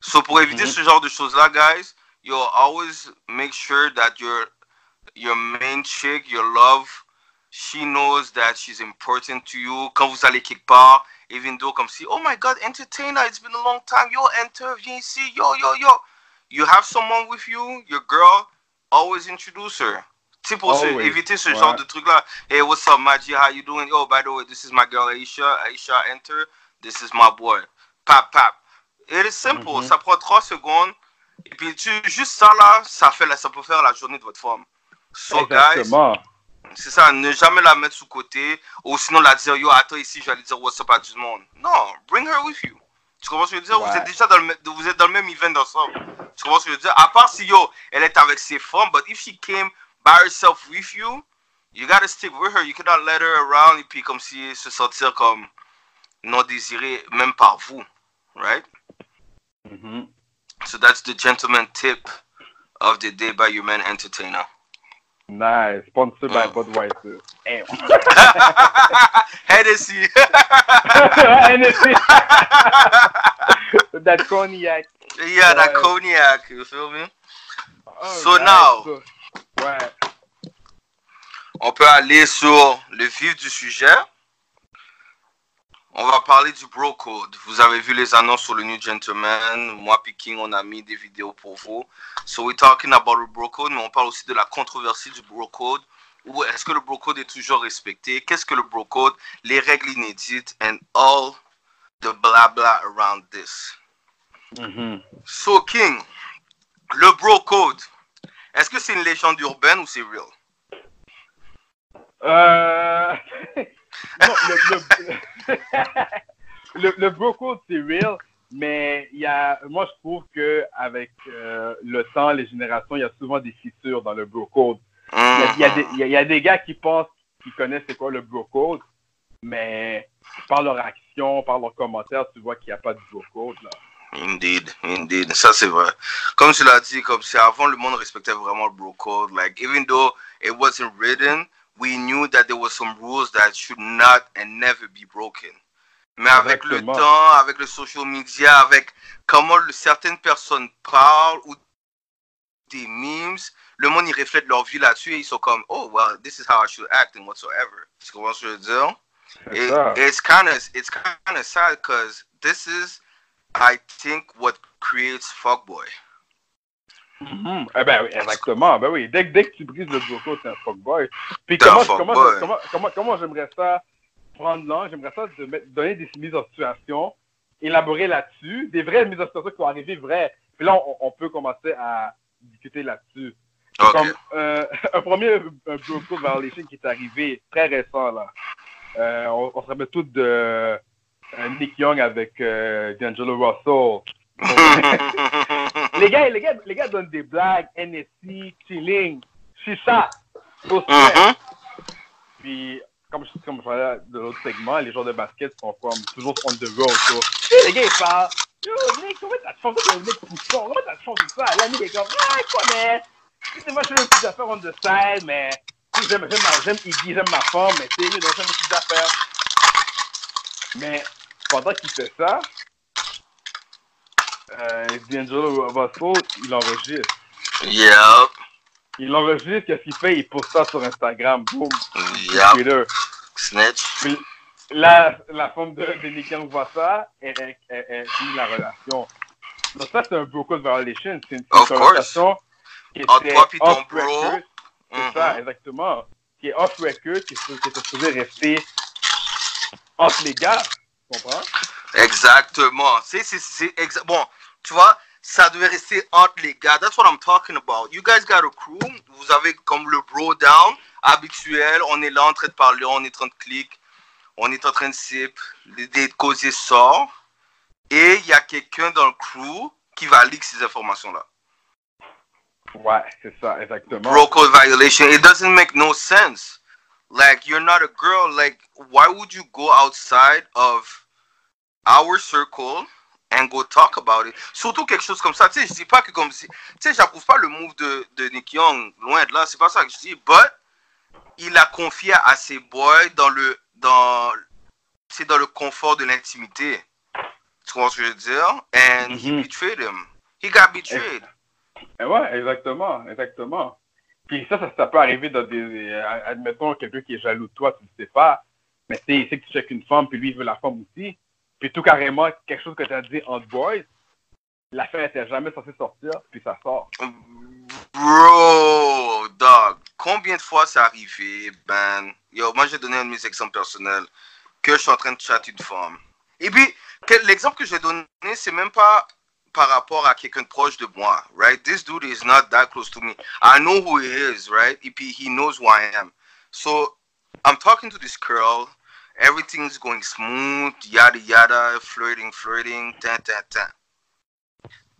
So pour éviter Mhm. ce genre de choses-là, guys, you always make sure that your your main chick, your love, she knows that she's important to you. Quand vous allez quelque part, even though comme si, oh my God, entertainer, it's been a long time. Yo, enter, viens ici, yo, yo, yo. You have someone with you, your girl, always introduce her. Sais, pour se- éviter ce ouais. genre de truc-là. Hey, what's up, Maji? How you doing? Oh, by the way, this is my girl Aisha. Aisha, enter. This is my boy. Pap, pap. It is simple. Mhm. Ça prend trois secondes. Et puis, tu, juste ça, là, ça, fait, ça peut faire la journée de votre femme. So, guys, Exactement. C'est ça, ne jamais la mettre sous côté, ou sinon la dire, yo, attends ici, je vais aller dire what's up à tout le monde. Non, bring her with you. Tu comprends ce que je veux dire? Vous êtes déjà dans le, vous êtes dans le même event ensemble. Tu comprends ce que je veux dire? À part si, yo, elle est avec ses femmes, but if she came by herself with you, you gotta stick with her. You cannot let her around et puis comme si se sentir comme non désiré, même par vous. Right? Mhm. So that's the gentleman tip of the day by your man entertainer. Nice. Sponsored by Mm. Budweiser. Damn. [laughs] Hennessy. [laughs] Hennessy. [laughs] That cognac. yeah, that cognac, you feel me? So now- so-. On peut aller sur le vif du sujet. On va parler du bro code. Vous avez vu les annonces sur le New Gentleman. Moi et King, on a mis des vidéos pour vous. So we're talking about the bro code, mais on parle aussi de la controversie du bro code. Ou est-ce que le bro code est toujours respecté? Qu'est-ce que le bro code? Les règles inédites and all the blabla around this. Mhm. So King, le bro code, est-ce que c'est une légende urbaine ou c'est real? Euh... [laughs] le, le, le, bro code, c'est real, mais y a, moi, je trouve que avec euh, le temps, les générations, il y a souvent des fissures dans le bro code. Il y a- des- y a- des gars qui pensent qu'ils connaissent c'est quoi le bro code, mais par leur action, par leurs commentaires, tu vois qu'il n'y a pas de bro code. Là. Indeed, indeed. Ça, c'est vrai. Comme tu l'as dit, comme c'est avant, le monde respectait vraiment le bro code. Like, even though it wasn't written, we knew that there were some rules that should not and never be broken. Mais avec le temps, avec le social media, avec comment certaines personnes parlent ou des memes, le monde, ils reflètent leur vie là-dessus et ils sont comme, oh, well, this is how I should act and whatsoever. Tu comprends ce que je veux dire? It, it's kind of it's kind of sad because this is i think what creates fuckboy Mhm. Eh ben oui, exactement. Ben oui, dès, que- dès que tu brises le code, c'est un fuckboy. Puis comment, comment, comment, comment, comment j'aimerais ça prendre l'angle, j'aimerais ça de mettre- donner des mises en situation, élaborer là-dessus, des vraies mises en situation qui vont arriver vraies. Puis là, on, on peut commencer à discuter là-dessus. Comme euh, [laughs] un premier un code violation qui est arrivé très récent là. Euh, on, on se rappelle tous de euh, Nick Young avec D'Angelo Russell. [laughs] [laughs] les gars, les gars, les gars donnent des blagues, NSC, chilling, chicha, au sweat. Mhm. Puis, comme je, comme je parlais de l'autre segment, les joueurs de basket sont comme toujours on the. Tu sais, les gars, ils parlent. Yo, Nick, comment t'as changé de Nick Pousson? Comment t'as changé ça? Nick est comme, ah, quoi, mais. Tu sais, moi, je fais des petites affaires on the side, mais. J'aime, j'aime, j'aime Iggy, j'aime ma femme, mais tu sais, donc, j'aime mes petites affaires. Mais, pendant qu'il fait ça, euh, D'Angelo Russell, il enregistre. yep Il enregistre, qu'est-ce qu'il fait? Il poste ça sur Instagram, boum, yep Twitter. snitch Puis la, la femme de, de Young voit ça, et elle, elle, elle finit la relation. Donc ça, c'est un bro code violation. C'est une, c'est une Of course. conversation qui Entre était off record. C'est Mhm. ça, exactement. Qui est off record, qui, est- qui était supposé rester entre les gars. Tu comprends? Exactement. C'est, c'est, c'est exa- Bon, tu vois, ça devait rester entre les gars. That's what I'm talking about. You guys got a crew. Vous avez comme le bro down habituel. On est là en train de parler, on est en train de cliquer. On est en train de sip, des causer sort. Et il y a quelqu'un dans le crew qui va leak ces informations-là. Ouais, c'est ça, exactement. bro code violation. It doesn't make no sense. Like you're not a girl. Like why would you go outside of our circle and go talk about it. Surtout quelque chose comme ça. Tu sais, je dis pas que comme si. Tu sais, j'approuve pas le move de, de Nick Young. Loin de là, c'est pas ça que je dis. But, il a confié à ses boys dans le. Dans, c'est dans le confort de l'intimité. Tu comprends ce que je veux dire? And he Mhm. betrayed him. He got betrayed. Eh ouais, exactement, exactement. Puis ça, ça, ça peut arriver dans des. euh, Admettons, quelqu'un qui est jaloux de toi, tu ne sais pas. Mais tu sais, il sait que tu checkes une femme, puis lui, il veut la femme aussi. Puis tout carrément, quelque chose que tu as dit entre boys, l'affaire n'était jamais censée sortir, puis ça sort. Bro, dog, combien de fois c'est arrivé, ben, yo, moi j'ai donné un de mes exemples personnels, que je suis en train de chatter une femme. Et puis, l'exemple que j'ai donné, c'est même pas par rapport à quelqu'un de proche de moi, right? This dude is not that close to me. I know who he is, right? Et puis, he knows who I am. So, I'm talking to this girl, everything's going smooth, yada yada, flirting, flirting, tan, tan, tan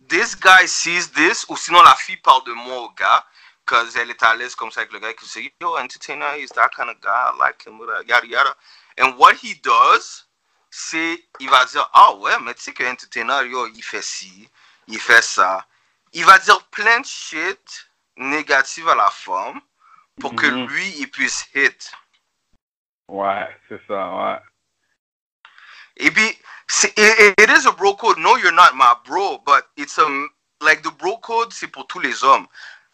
this guy sees this, ou sinon la fille parle de moi au gars, cause elle est à l'aise comme ça avec le gars, qui dit, yo, entertainer is that kind of guy, I like him, yada yada. And what he does, c'est, il va dire, ah ouais, mais tu sais que entertainer, yo, il fait ci, il fait ça. Il va dire plein de shit négative à la femme pour que Mhm. lui, il puisse hit. Ouais, c'est ça, ouais. It be see, it, it is a bro code. No, you're not my bro, but it's um like the bro code, c'est pour tous les hommes.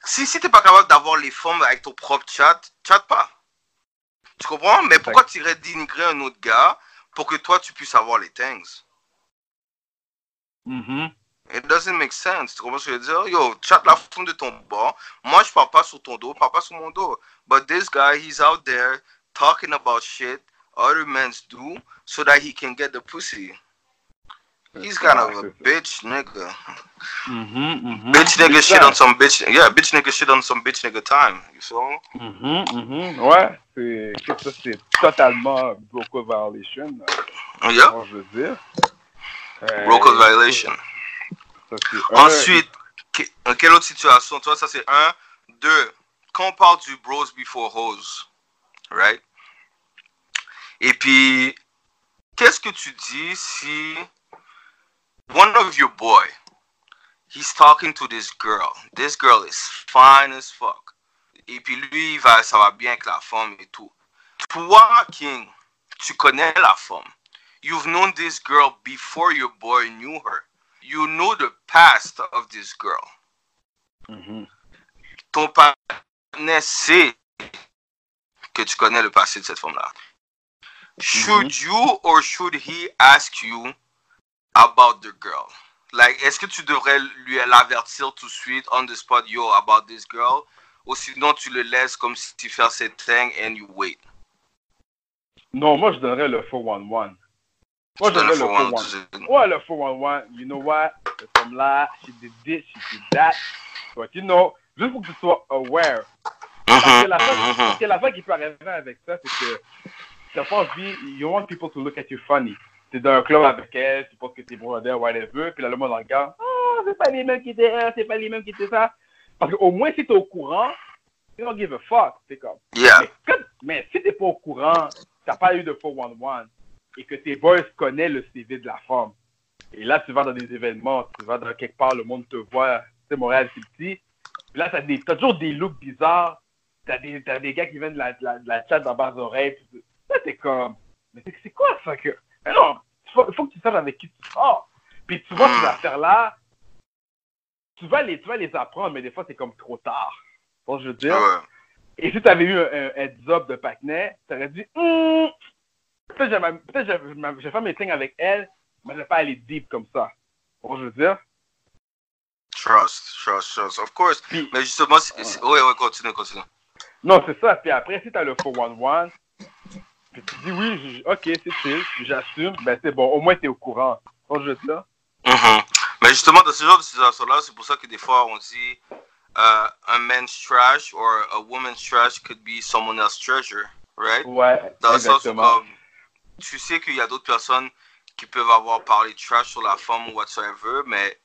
Si si t'es pas capable d'avoir les femmes avec ton propre chat, chat pas. Tu comprends? Mais pourquoi tu irais dénigrer un autre gars pour que toi tu puisses avoir les things? Mhm. It doesn't make sense. Tu comprends ce que je veux dire? Yo, chat la femme de ton bord. Moi, je parle pas sur ton dos, parle pas sur mon dos. But this guy, he's out there talking about shit other men do so that he can get the pussy. He's kind of a bitch nigga. Mhm, mhm. Bitch nigga shit on some bitch. Yeah, bitch nigga shit on some bitch nigga time. You feel me? Mhm, mhm. Ouais, c'est ça, c'est totalement broker violation, euh, Yeah. comment je veux dire. Euh, violation. ça, Ensuite, que- euh, quelle autre situation? Tu vois, ça c'est un. Deux, quand on parle du bros before hoes, right? Et puis, qu'est-ce que tu dis si one of your boy, he's talking to this girl. This girl is fine as fuck. Et puis lui, il va, ça va bien avec la femme et tout. Toi, King, tu connais la femme. You've known this girl before your boy knew her. You know the past of this girl. Mhm. Ton partenaire sait que tu connais le passé de cette femme-là. Should you or should he ask you about the girl? Like, est-ce que tu devrais lui l'avertir tout de suite on the spot, yo, about this girl? Ou sinon tu le laisses comme si tu fais cette thing and you wait? Non, moi, je donnerais le 411. Moi, je donnerais le le 411. 411. Ouais, le 411. You know what? Cette femme-là, she did this, she did that. But you know, juste pour que tu sois aware. Parce que la fois, mhm. parce que la fois qui peut arriver avec ça, c'est que t'as pas envie, you want people to look at you funny. T'es dans un club avec elle, tu penses que t'es brother, whatever, puis là, le monde regarde, ah, c'est pas les mêmes qui étaient un, c'est pas les mêmes qui étaient ça. Parce qu'au moins, si t'es au courant, you don't give a fuck. C'est comme, Yeah. mais, comme- mais si t'es pas au courant, t'as pas eu de 411 et que tes boys connaissent le CV de la femme, et là, tu vas dans des événements, tu vas dans quelque part, le monde te voit, sais, Montréal, c'est petit, puis là, t'as, des, t'as toujours des looks bizarres, t'as des, t'as des gars qui viennent de la, de la, de la chat dans bas oreilles, puis là, t'es comme, mais c'est, quoi ça que. Mais non, il faut, faut que tu saches avec qui tu sors. Puis tu vois ces affaires-là, tu vas, les, tu vas les apprendre, mais des fois, c'est comme trop tard. Bon, je veux dire? Ouais. Et si tu avais eu un, un heads-up de Pacnet, tu aurais dit, Hum, peut-être peut-être que je je vais faire mes things avec elle, mais je vais pas aller deep comme ça. Bon, je veux dire? Trust, trust, trust. Of course. Puis- Mais justement, c'est- ouais, ouais, continue, continue. Non, c'est ça. Puis après, si tu as le 411, puis tu dis oui, ok, c'est chill, j'assume, ben c'est bon, au moins tu es au courant. Bon, je veux dire. Mhm. Mais justement, dans ce genre de situation-là, c'est pour ça que des fois, on dit euh, un man's trash or a woman's trash could be someone else's treasure, right? Ouais, Dans le sens où, comme, tu sais qu'il y a d'autres personnes qui peuvent avoir parlé trash sur la femme ou whatsoever, mais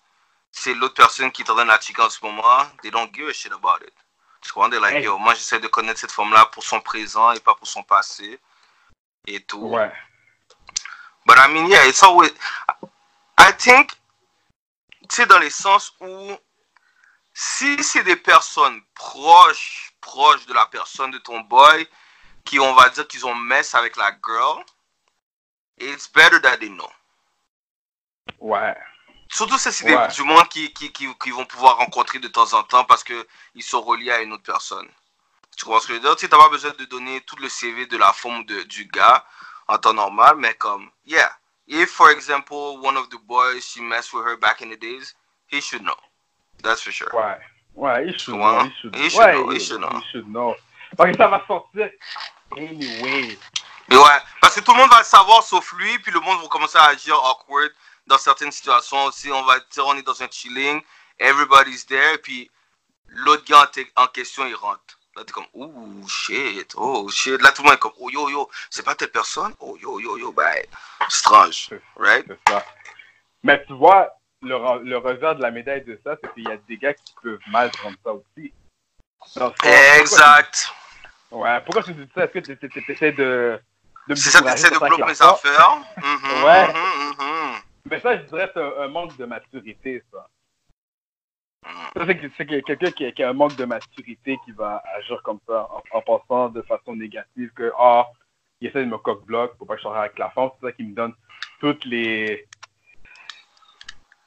c'est l'autre personne qui est en train de la checker en ce moment, they don't give a shit about it. Tu comprends? They're like, Hey. yo, moi, j'essaie de connaître cette femme-là pour son présent et pas pour son passé. Et tout. Ouais. But I mean, yeah, it's always. I think tu sais, dans les sens où si c'est des personnes proches, proches de la personne de ton boy, qui on va dire qu'ils ont mess avec la girl, it's better that they know. Ouais. Surtout si c'est des- Ouais. du monde qui, qui, qui, qui vont pouvoir rencontrer de temps en temps parce qu'ils sont reliés à une autre personne. Tu comprends ce que je veux dire? Tu t'as pas besoin de donner tout le CV de la femme ou de, du gars en temps normal, mais comme, yeah. If, for example, one of the boys, she messed with her back in the days, he should know. That's for sure. Ouais. Ouais, il should know. Il should, Il should ouais, know, il il- should know. il should know. Parce que ça va sortir anyway. Et ouais, parce que tout le monde va le savoir sauf lui, puis le monde va commencer à agir awkward dans certaines situations. Si on va dire, on est dans un chilling, everybody's there, puis l'autre gars en, en question, il rentre. Là, t'es comme, ouh, shit, oh, shit. Là, tout le monde est comme, oh, yo, yo, c'est pas telle personne? Oh, yo, yo, yo, ben, strange, right? Ça. Mais tu vois, le, le revers de la médaille de ça, c'est qu'il y a des gars qui peuvent mal prendre ça aussi. Fond, pourquoi Exact. tu- Ouais, pourquoi tu dis ça? Est-ce que tu tu- tu essaies de, de C'est ça, décourager t'essaies de sur ça bloquer pas? affaires? Mhm, Ouais. mhm, mhm. Mais ça, je dirais c'est un, manque de maturité, ça. C'est que- c'est que quelqu'un qui, a- un manque de maturité qui va agir comme ça en, en pensant de façon négative que, ah, il essaie de me coque-bloc pour pas que je avec la femme. C'est ça qui me donne toutes les.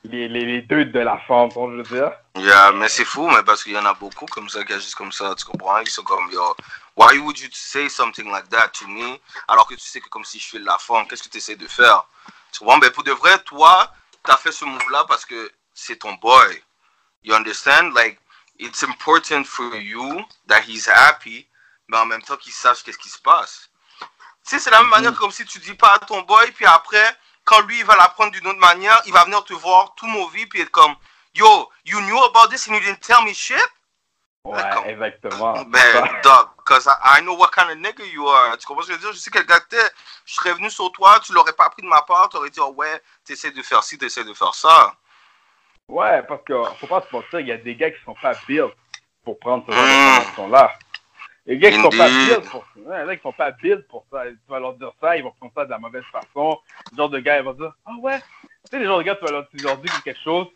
Les, les, les de la que je veux dire? Yeah, mais c'est fou, mais parce qu'il y en a beaucoup comme ça qui agissent comme ça, tu comprends? Ils sont comme, yo, why would you say something like that to me? Alors que tu sais que comme si je fais de la forme, qu'est-ce que tu essaies de faire? Tu comprends? Ben pour de vrai, toi, tu as fait ce move-là parce que c'est ton boy. You understand? Like, it's important for you that he's happy, mais en même temps qu'il sache qu'est-ce qui se passe. Tu sais, c'est la même manière comme si tu dis pas à ton boy, puis après, quand lui, il va l'apprendre d'une autre manière, il va venir te voir tout mauvais, puis être comme, yo, you knew about this and you didn't tell me shit? Ouais, exactement. Ben, dog, cause I, I know what kind of nigga you are. Tu comprends ce que je veux dire? Je sais quel gars que t'es. Je serais venu sur toi, tu l'aurais pas pris de ma part, tu aurais dit, oh ouais, t'essaies de faire ci, t'essaies de faire ça. Ouais, parce que faut pas se mentir, il y a des gars qui sont pas built pour prendre ce genre Mm. d'informations-là. Les gars qui sont pas built pour ouais, les gars qui sont pas built pour ça. Tu vas leur dire ça, ils vont prendre ça de la mauvaise façon. Le genre de gars, ils vont dire Ah ouais, tu sais, les genres de gars, tu vas leur, tu leur dire quelque chose.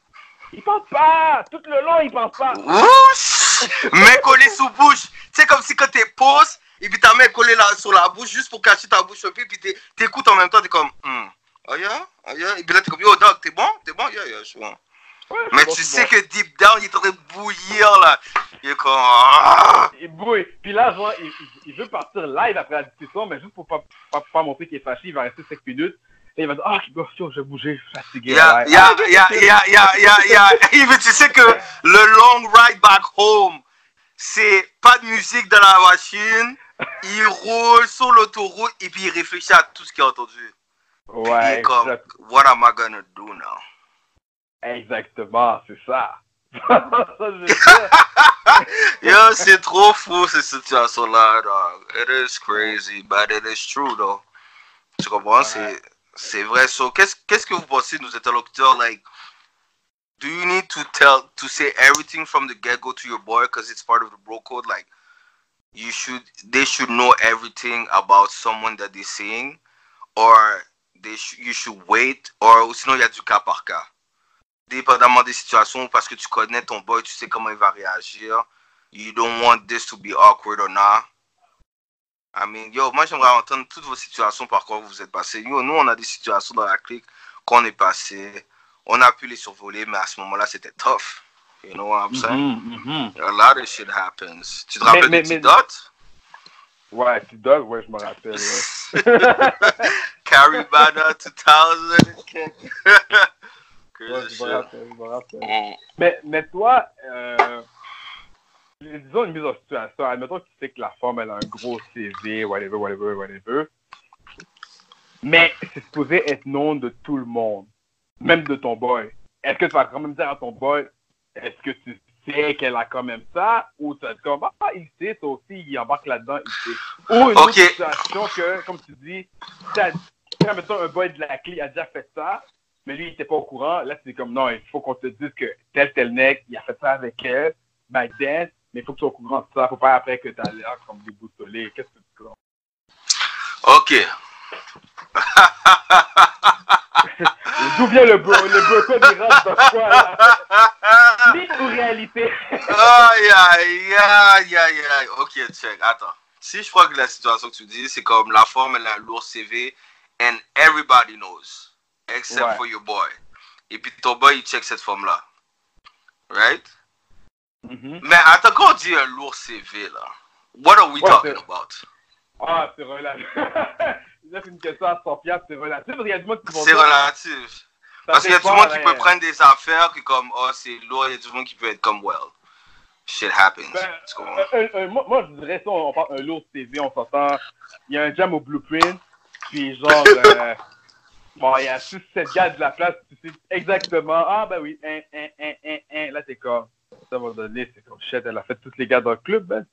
Ils pensent pas! Tout le long, ils pensent pas! Ouch! [laughs] Main collée sous bouche. Tu sais, comme si quand t'es pause, et puis ta main collée là, sur la bouche, juste pour cacher ta bouche un peu, puis t'es- t'écoutes en même temps, t'es comme, hmm. Oh yeah? Oh yeah? Et puis là, t'es comme, yo, dog, t'es bon? T'es bon? Yeah, yeah, je suis bon. Ouais, Mais c'est bon, tu c'est sais bon. que deep down, il est en train de bouillir là. Il est comme, ah! Il bouille. Puis là, genre, il, il- il veut partir live après la discussion, mais juste pour pas, pas, pas montrer qu'il est fâché, il va rester 5 minutes. Il va dire Ah, oh, je vais bouger, je suis fatigué. Yeah, ouais. yeah, Ah, yeah, yeah, yeah, yeah, yeah. Et puis [laughs] tu sais que le long ride back home, c'est pas de musique dans la machine. Il roule sur l'autoroute et puis il réfléchit à tout ce qu'il a entendu. Ouais, est comme, what am I gonna do now? exactement, c'est ça. [laughs] Yo, c'est trop fou cette situation-là, dog. It is crazy, but it is true, though. Tu comprends? C'est, c'est vrai. So, qu'est-ce, qu'est-ce que vous pensez, nos interlocuteurs? Like, do you need to tell, to say everything from the get-go to your boy because it's part of the bro code? Like, you should, they should know everything about someone that they're seeing, or they sh- you should wait, or sinon il y a du cas par cas. Dépendamment des situations, parce que tu connais ton boy, tu sais comment il va réagir. You don't want this to be awkward or not. I mean, yo, moi j'aimerais entendre toutes vos situations par quoi vous êtes passé. Yo, nous on a des situations dans la clique qu'on est passé. On a pu les survoler, mais à ce moment-là c'était tough. You know what I'm saying? Mhm, mhm. A lot of shit happens. Tu te Mais- rappelles mais- de mais-? Ouais, tu dog, ouais, je me rappelle. Ouais. [laughs] Carrie Banner [laughs] 2000. Ouais, je me rappelle, je me rappelle. Mm. Mais, mais toi, euh, disons une mise en situation. Admettons que tu sais que la femme, elle a un gros CV, whatever, whatever, whatever. Mais c'est supposé être non de tout le monde, même de ton boy. Est-ce que tu vas quand même dire à ton boy, est-ce que tu sais qu'elle a quand même ça, ou tu vas comme, ah, il sait, toi aussi, il embarque là-dedans, il sait. Ou une autre situation que, comme tu dis, t'as- quand, mettons, un boy de la clé a déjà fait ça, mais lui, il était pas au courant. Là, c'est comme, non, il faut qu'on te dise que tel, tel mec, il a fait ça avec elle, back then, mais il faut que tu sois au courant de ça. Faut pas après que tu as l'air comme déboussolé. Qu'est-ce que tu crois? Ok. [laughs] D'où vient le, le broco des rats de quoi, là? Mythe ou réalité? Aïe, aïe, aïe, aïe, aïe. Ok, check, attends. Si je crois que la situation que tu dis, c'est comme la forme, elle a un lourd CV, and everybody knows, except Ouais. for your boy. Et puis ton boy, il check cette forme-là. Right? Mais attends, quand on dit un lourd CV, là, what are we Ouais, talking about? Ah, c'est relatif. [laughs] C'est une question à 100 piastres, c'est relatif. Parce qu'il y a du monde qui C'est relatif. ça Parce qu'il y a du monde qui peut prendre des affaires qui comme, oh, c'est lourd, il y a du monde qui peut être comme, well, shit happens. Ben, un- un- un- moi, moi, je dirais ça, on parle un lourd CV, on s'entend. Il y a un jam au blueprint, puis genre, [laughs] euh, bon, il y a 6-7 gars de la place, tu sais exactement, ah ben oui, un, un, un, un, un, là t'es comme, ça va donner, c'est comme, shit, elle a fait tous les gars dans le club,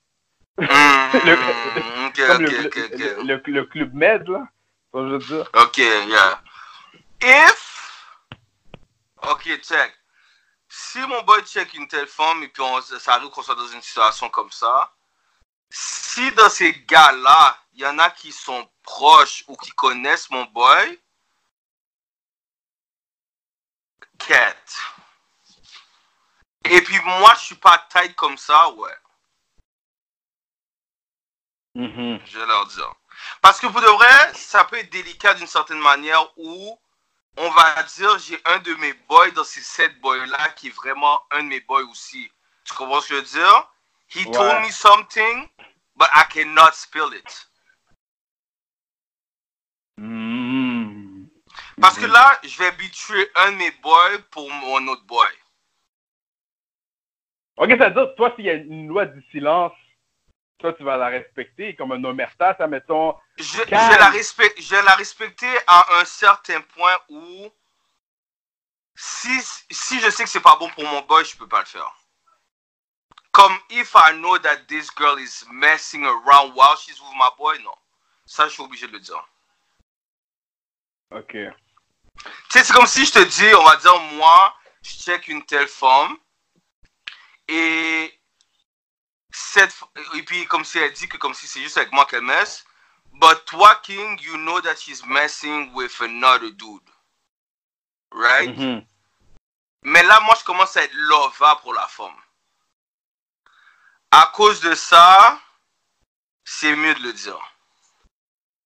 Le- Comme le, club med, là, je veux dire. Ok, yeah. If. Ok, check. Si mon boy check une telle forme et puis on, ça arrive qu'on soit dans une situation comme ça, si dans ces gars-là, il y en a qui sont proches ou qui connaissent mon boy, quête. Et puis moi, je suis pas tight comme ça, ouais. Mhm. Je vais leur dire. Parce que pour de vrai, ça peut être délicat d'une certaine manière où on va dire j'ai un de mes boys dans ces sept boys-là qui est vraiment un de mes boys aussi. Tu comprends ce que je veux dire? He told me something, but I cannot spill it. Mhm. Parce que là, je vais habituer un de mes boys pour mon autre boy. Ok, ça veut dire, toi, s'il y a une loi du silence, toi, tu vas la respecter, comme un omerta, ça, mettons, Je, je la respect- je la respecter à un certain point où si, si je sais que c'est pas bon pour mon boy, je peux pas le faire. Comme if I know that this girl is messing around while she's with my boy, non. Ça, je suis obligé de le dire. ok. Tu sais, c'est comme si je te dis, on va dire, moi, je check une telle forme. Et cette, et puis comme si elle dit que comme si c'est juste avec moi qu'elle messe. But toi, King, you know that she's messing with another dude. Right? Mhm. Mais là, moi, je commence à être lova pour la forme. À cause de ça, c'est mieux de le dire.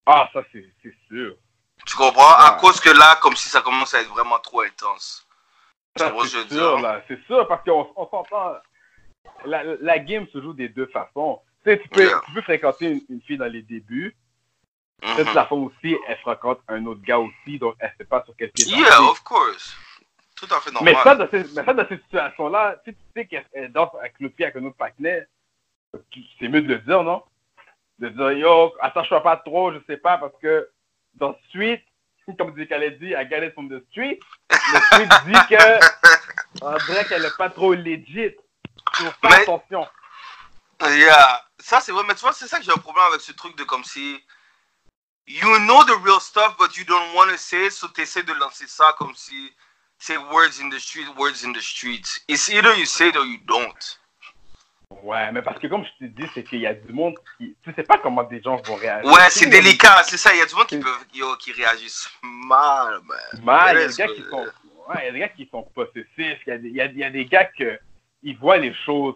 Ah, ça, c'est sûr. Tu comprends? À Ouais. cause que là, comme si ça commence à être vraiment trop intense. Ça, c'est sûr, dire? là. C'est sûr, parce qu'on on s'entend. La, la game se joue des deux façons. Tu sais, tu peux, Yeah. tu peux fréquenter une, une fille dans les débuts. Mhm. Peut-être la femme aussi, elle fréquente un autre gars aussi, donc elle sait pas sur quel pied Yeah, of course. Tout à fait normal. Mais ça, dans ces, mais ça, dans ces situations-là, si tu sais qu'elle elle danse avec l'autre pied avec un autre partenaire, c'est mieux de le dire, non? De dire, yo, attache-toi pas trop, je sais pas, parce que dans Street, [laughs] comme dit qu'elle dit, I got it from the street, le Street dit que, on dirait qu'elle est pas trop legit. Faut faire Mais- attention. Yeah. Ça, c'est vrai, mais tu vois, c'est ça que j'ai un problème avec ce truc de comme si. You know the real stuff, but you don't want to say it, so t'essaies de lancer ça comme si c'est words in the street, words in the streets. It's either you say it or you don't. Ouais, mais parce que comme je te dis, c'est qu'il y a du monde qui, tu sais pas comment des gens vont réagir. Ouais, c'est délicat, c'est ça. Il y a du monde qui, peuvent, yo, qui réagissent mal, man. Mal, il y a des gars qui sont, ouais, il y a des gars qui sont possessifs. Il y a des, il y a, il y a des gars que ils voient les choses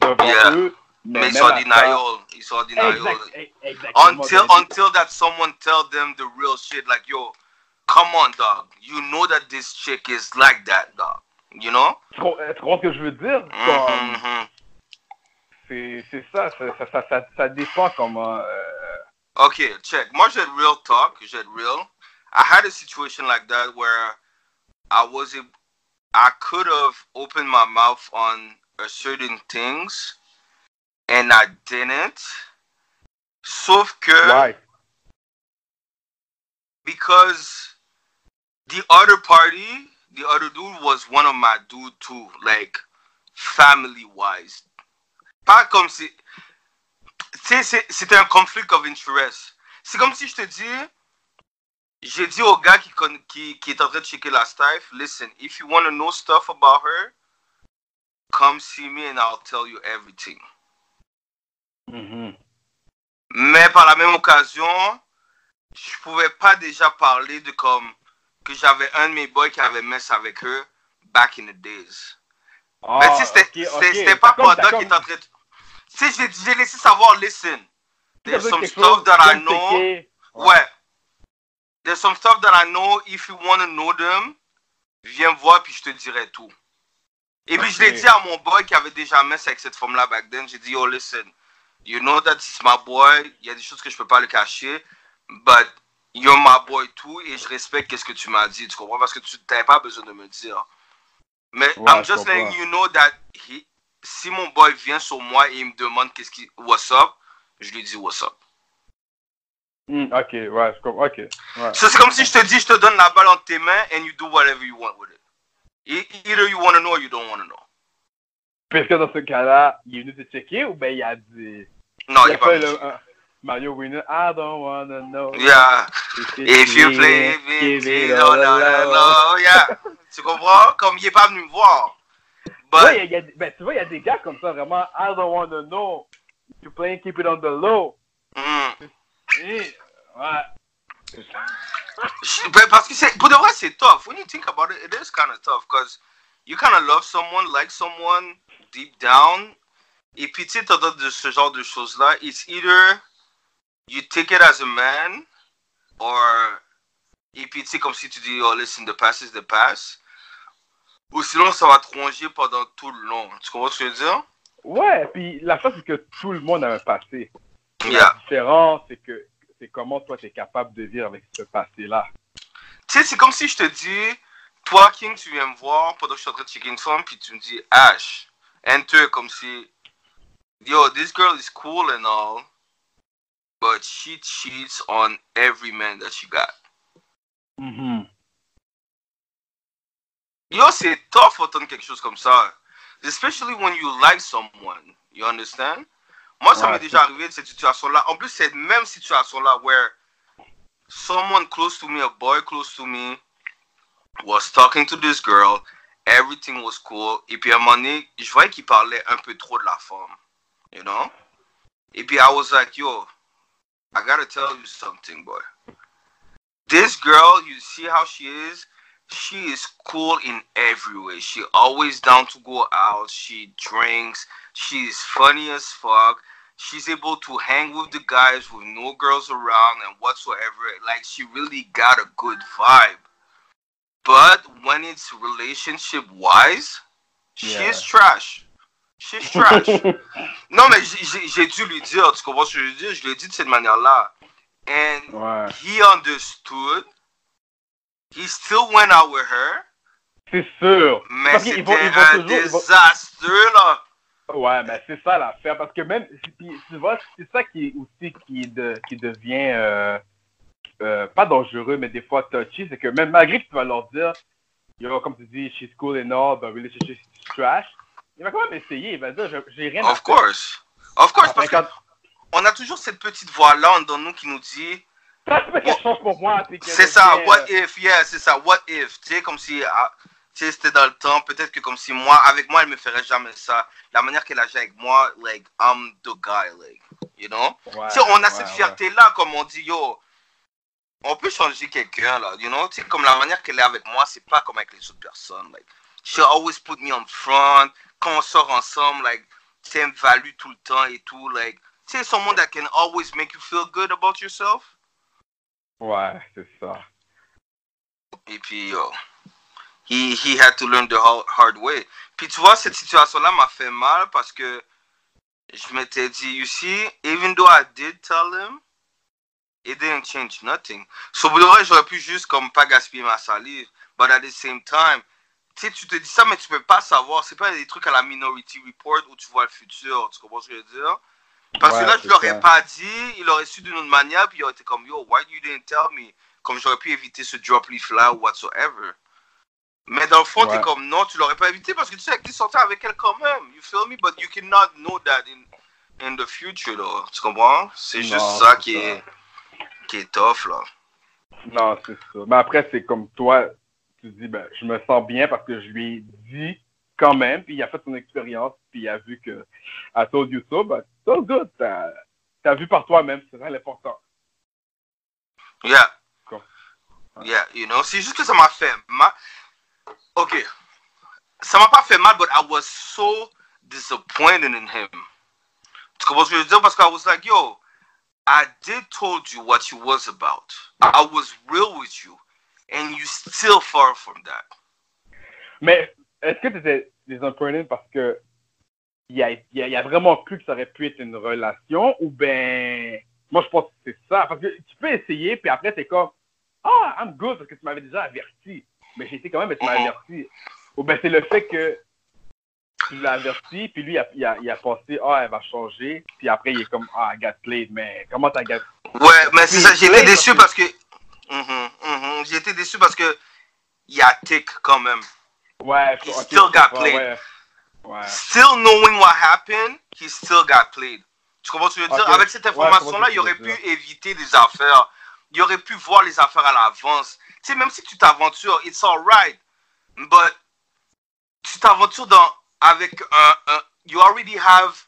devant Yeah. eux, Mais même ils sont en denial. Ils sont en denial. Exact, e- exactement. Until until that someone tell them the real shit, like yo, come on, dog. You know that this chick is like that, dog. You know? Tu com- tu comprends ce que je veux dire? Comme, Mhm. c'est c'est ça, ça, ça, ça, ça, dépend comment. euh, Okay, check. Moi, j'ai real talk. J'ai real. I had a situation like that where I was a, I could have opened my mouth on a certain things, and I didn't. Sauf que ouais. because the other party, the other dude was one of my dude too, like family wise. Pas comme si. Tu sais, c'est- c'était un conflict of interest. C'est comme si je te dis. J'ai dit au gars qui, qui, qui est en train de checker la staff, listen, if you want to know stuff about her, come see me and I'll tell you everything. Mhm. Mais par la même occasion, je pouvais pas déjà parler de comme que j'avais un de mes boys qui avait mess avec eux back in the days. Ah, Mais tu sais, c'était ok, c'était- ok. c'était pas pendant qu'il était en train de... Sais, j'ai j'ai laissé savoir, listen, there's some stuff that I know. checker. Ouais. There's some stuff that I know. If you want to know them, viens voir puis je te dirai tout. Et puis je l'ai dit à mon boy qui avait déjà mess avec cette femme-là back then. J'ai dit, yo, listen, you know that it's my boy. Il y a des choses que je peux pas le cacher. But you're my boy too. Et je respecte qu'est-ce que tu m'as dit. Tu comprends? Parce que tu n'avais pas besoin de me dire. Mais Ouais, I'm je just letting you know that he- si mon boy vient sur moi et il me demande qu'est-ce qui, what's up, je lui dis what's up. Hmm, ok, ouais, je comprends. Ok. Ouais. So, c'est comme si je te dis, je te donne la balle entre tes mains and you do whatever you want with it. E- Either you want to know or you don't want to know. Parce que dans ce cas-là, il est venu te checker ou ben il a dit? Non, il il a pas le un- Mario Winner. I don't wanna know. Yeah. If you play Give it, all no, yeah. Tu comprends? Comme il est pas venu me voir. But, Ouais, il y a, ben, tu vois, il y a des gars comme ça, vraiment. I don't wanna know. You playing keep it on the low. mm, Eh, ouais. [laughs] ben, parce que c'est, pour de vrai, c'est tough. When you think about it, it is kind of tough because you kind of love someone, like someone deep down. Et puis, tu sais, de ce genre de choses-là. It's either you take it as a man or et puis tu sais comme si tu dis oh listen the past is the past ou sinon ça va te ronger pendant tout le long tu comprends ce que je veux dire? Ouais, puis la chose, c'est que tout le monde a un passé. La yeah. différence, c'est que c'est comment toi, tu es capable de vivre avec ce passé-là. tu sais c'est comme si je te dis toi King tu viens me voir pendant que je suis en train de checker une femme puis tu me dis Ash enter comme si yo this girl is cool and all but she cheats on every man that she got Mhm. Yo, c'est tough entendre quelque chose comme ça. Especially when you like someone. You understand? Moi, ça Ouais, m'est déjà arrivé de cette situation-là. En plus, cette même situation-là where someone close to me, a boy close to me, was talking to this girl. Everything was cool. Et puis à un moment donné, je voyais qu'il parlait un peu trop de la femme. You know? Et puis I was like, yo, I gotta tell you something, boy. This girl, you see how she is? She is cool in every way. She always down to go out. She drinks. She's funny as fuck. She's able to hang with the guys with no girls around and whatsoever. Like she really got a good vibe. But when it's relationship wise, Yeah. she's trash. She's trash. [laughs] non mais j'ai- dû lui dire, tu comprends ce que je veux dire? Je lui ai dit de cette manière-là. And Ouais. he understood. He still went out with her. C'est sûr. Mais c'était un toujours- ils vont- désastre, là. Ouais, mais c'est ça l'affaire. Parce que même, tu vois, c'est ça qui est aussi qui, de, qui devient euh, euh, pas dangereux, mais des fois touchy. C'est que même malgré que tu vas leur dire, yo, comme tu dis, she's cool and all, but relationship is trash, il va quand même essayer. Il va dire, j'ai rien à Of course. Of course, parce qu'on a toujours cette petite voix-là de nous qui nous dit Ça se fait quelque chose pour moi. c'est ça, what euh, if, yeah, c'est ça, what if. Tu sais, comme si, ah, c'était dans le temps, peut-être que comme si moi, avec moi, elle me ferait jamais ça. La manière qu'elle agit avec moi, like, I'm the guy, like, you know? ouais, Tu sais, on a ouais, cette ouais. fierté-là, comme on dit, yo, on peut changer quelqu'un, là, you know? Tu sais, comme la manière qu'elle est avec moi, c'est pas comme avec les autres personnes, like, she always put me on front, quand on sort ensemble, like, tu sais, elle me value tout le temps et tout, like, tu sais, someone that can always make you feel good about yourself. Ouais, c'est ça. Et puis, yo, he, he had to learn the hard, way. Puis tu vois, cette situation-là m'a fait mal parce que je m'étais dit, you see, even though I did tell him, it didn't change nothing. So, pour vrai, j'aurais pu juste comme pas gaspiller ma salive. But at the same time, tu tu te dis ça, mais tu peux pas savoir. C'est pas des trucs à la Minority Report où tu vois le futur. Tu comprends ce que je veux dire? Parce que là, je l'aurais pas dit, il aurait su d'une autre manière, puis il aurait été comme, yo, why you didn't tell me? Comme j'aurais pu éviter ce drop leaf là ou whatsoever. Mais dans le fond, Ouais. t'es comme, non, tu l'aurais pas évité parce que tu sais que tu sortais avec elle quand même. You feel me? But you cannot know that in, in the future, though. Tu comprends? C'est juste ça qui est, qui est tough, là. Non, c'est ça. Mais après, c'est comme toi, tu dis, ben, je me sens bien parce que je lui ai dit quand même, puis il a fait son expérience, puis il a vu que I told you so, but so good. T'as as vu par toi-même, c'est ça l'important. Yeah. Cool. Yeah, you know, c'est juste que ça m'a fait mal. Ok, ça m'a pas fait mal, but I was so disappointed in him. Tu comprends ce que je veux dire? Parce que I was like, yo, I did told you what you was about. I was real with you, and you still far from that. Mais est-ce que tu étais disappointed parce que il a, il, a, il a vraiment cru que ça aurait pu être une relation ou ben moi je pense que c'est ça parce que tu peux essayer puis après c'est comme ah I'm good parce que tu m'avais déjà averti mais j'ai été quand même mais tu m'as averti ou ben c'est le fait que tu l'as averti puis lui il a, il a, il a pensé ah elle va changer puis après il est comme ah I got played mais comment t'as got Ouais, mais c'est ça, parce déçu que- parce que. Mhm, j'ai été déçu parce que. Il y a tic quand même. ouais He ok, still je got played. ouais ouais Still knowing what happened, he still got played. Tu comprends ce que je veux dire? Ok. Avec cette Ouais, information-là, que il aurait pu éviter des affaires. Il aurait pu voir les affaires à l'avance. Tu sais, même si tu t'aventures, it's alright. But tu t'aventures dans avec un, un- You already have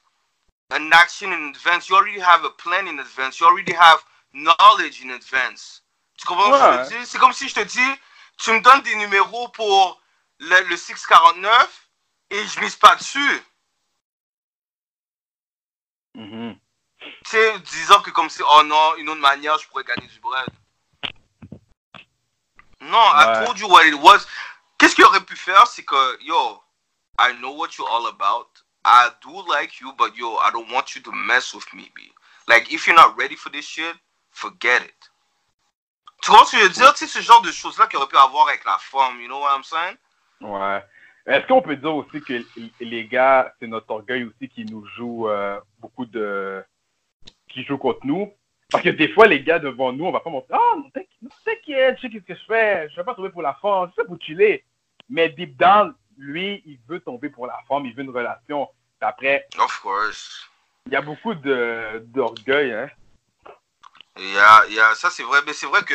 an action in advance. You already have a plan in advance. You already have knowledge in advance. Tu comprends ce que je Ouais. veux dire? C'est comme si je te dis, tu me donnes des numéros pour le, le 649 et je mise pas dessus. Mhm. Tu sais, disant que comme si, oh non, une autre manière, je pourrais gagner du bread. Non, I Ouais. told you what it was. Qu'est-ce qu'il aurait pu faire, c'est que, yo, I know what you're all about. I do like you, but yo, I don't want you to mess with me, B. Like, if you're not ready for this shit, forget it. Tu comprends ce que je veux dire? Tu sais, ce genre de choses-là qu'il aurait pu avoir avec la femme, you know what I'm saying? Ouais. Est-ce qu'on peut dire aussi que les gars, c'est notre orgueil aussi qui nous joue euh, beaucoup de. qui joue contre nous? Parce que des fois, les gars devant nous, on va pas montrer Ah, non, t'inquiète, je sais qu'est-ce que je fais. Je vais pas tomber pour la femme, je fais pour chiller. Mais deep down, lui, il veut tomber pour la femme, il veut une relation. Puis après, Of course. il y a beaucoup d'orgueil, hein. Il y a, il y a- ça c'est vrai, mais c'est vrai que,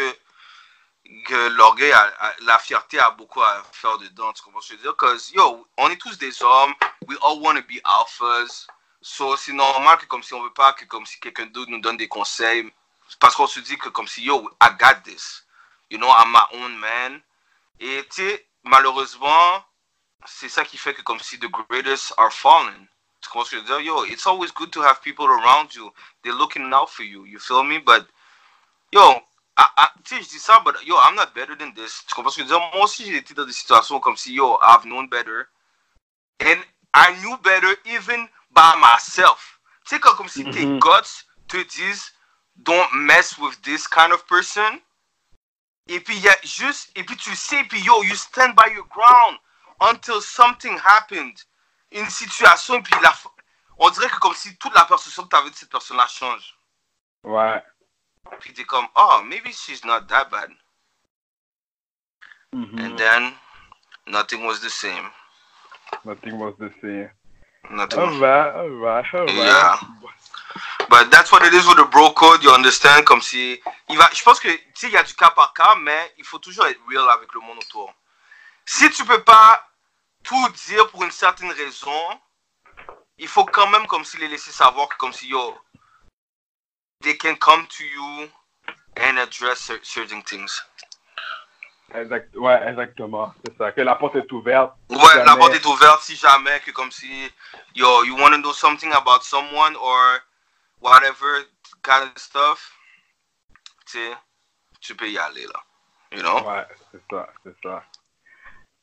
que l'orgueil, la fierté a beaucoup à faire dedans, tu comprends ce que je veux dire? Parce yo, on est tous des hommes, we all want to be alphas, so c'est normal que comme si on veut pas que comme si quelqu'un d'autre nous donne des conseils, parce qu'on se dit que comme si yo, I got this, you know, I'm my own man, et tu sais, malheureusement, c'est ça qui fait que comme si the greatest are fallen. Tu comprends ce que je veux dire? Yo, it's always good to have people around you they're looking out for you. You feel me? But yo, I, I, tu sais, je dis ça, but yo, I'm not better than this. Tu comprends ce que je veux dire? Moi aussi, j'ai été dans des situations comme si yo, I've known better. And I knew better even by myself. Tu sais, comme, si tes Mhm. guts te disent, don't mess with this kind of person. Et puis, il y a juste, et puis tu sais, puis yo, you stand by your ground until something happened. Une situation, et puis la, on dirait que comme si toute la perception que tu avais de cette personne-là change. Ouais. Puis t'es comme, oh, maybe she's not that bad. Mhm. And then, nothing was the same. Nothing was the same. Nothing. Alright, alright, alright. Yeah. But that's what it is with the bro code, you understand? Comme si, il va, je pense que, tu sais, il y a du cas par cas, mais il faut toujours être real avec le monde autour. Si tu peux pas tout dire pour une certaine raison, il faut quand même comme si les laisser savoir que comme si, yo, they can come to you and address cer- certain things. Exact, ouais, exactement. C'est ça. Que la porte est ouverte. Ouais, la Jamais. porte est ouverte si jamais que comme si, yo, you want to know something about someone or whatever kind of stuff, tu tu peux y aller là. You know? Ouais, c'est ça, c'est ça.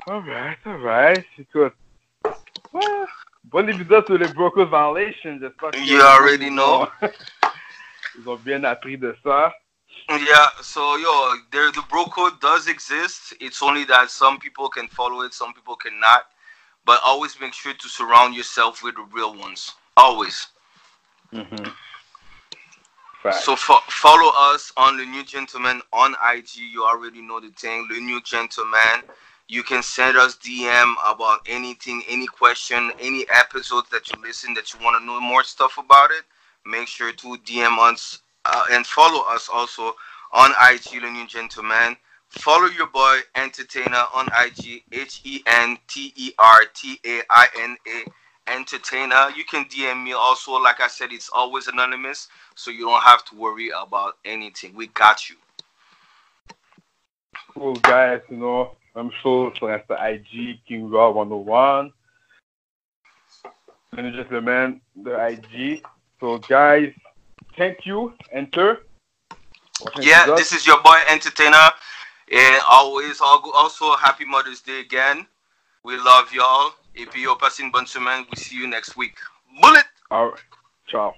Alright, alright. Écoute. Ouais. Bon épisode sur les Brocos Violation. J'espère que You already know. [laughs] Ils ont bien appris de ça. Yeah, so yo, there the bro code does exist. It's only that some people can follow it, some people cannot. But always make sure to surround yourself with the real ones. Always. Mhm. Fact. So fo- follow us on the New Gentleman on IG. You already know the thing, the New Gentleman. You can send us DM about anything, any question, any episodes that you listen that you want to know more stuff about it. Make sure to DM us uh, and follow us also on IG, the New Gentleman. Follow your boy Entertainer on IG, H E N T E R T A I N A Entertainer. You can DM me also. Like I said, it's always anonymous so you don't have to worry about anything. We got you. cool guys, you know. Même chose that's the IG, King Raw 101. Ladies and gentlemen, the IG. So guys, thank you. Enter. Yeah, this is your boy Entertainer. And always, also, happy Mother's Day again. We love y'all. Et puis, yo, passez une bonne semaine. We see you next week. Bullet! All right. Ciao.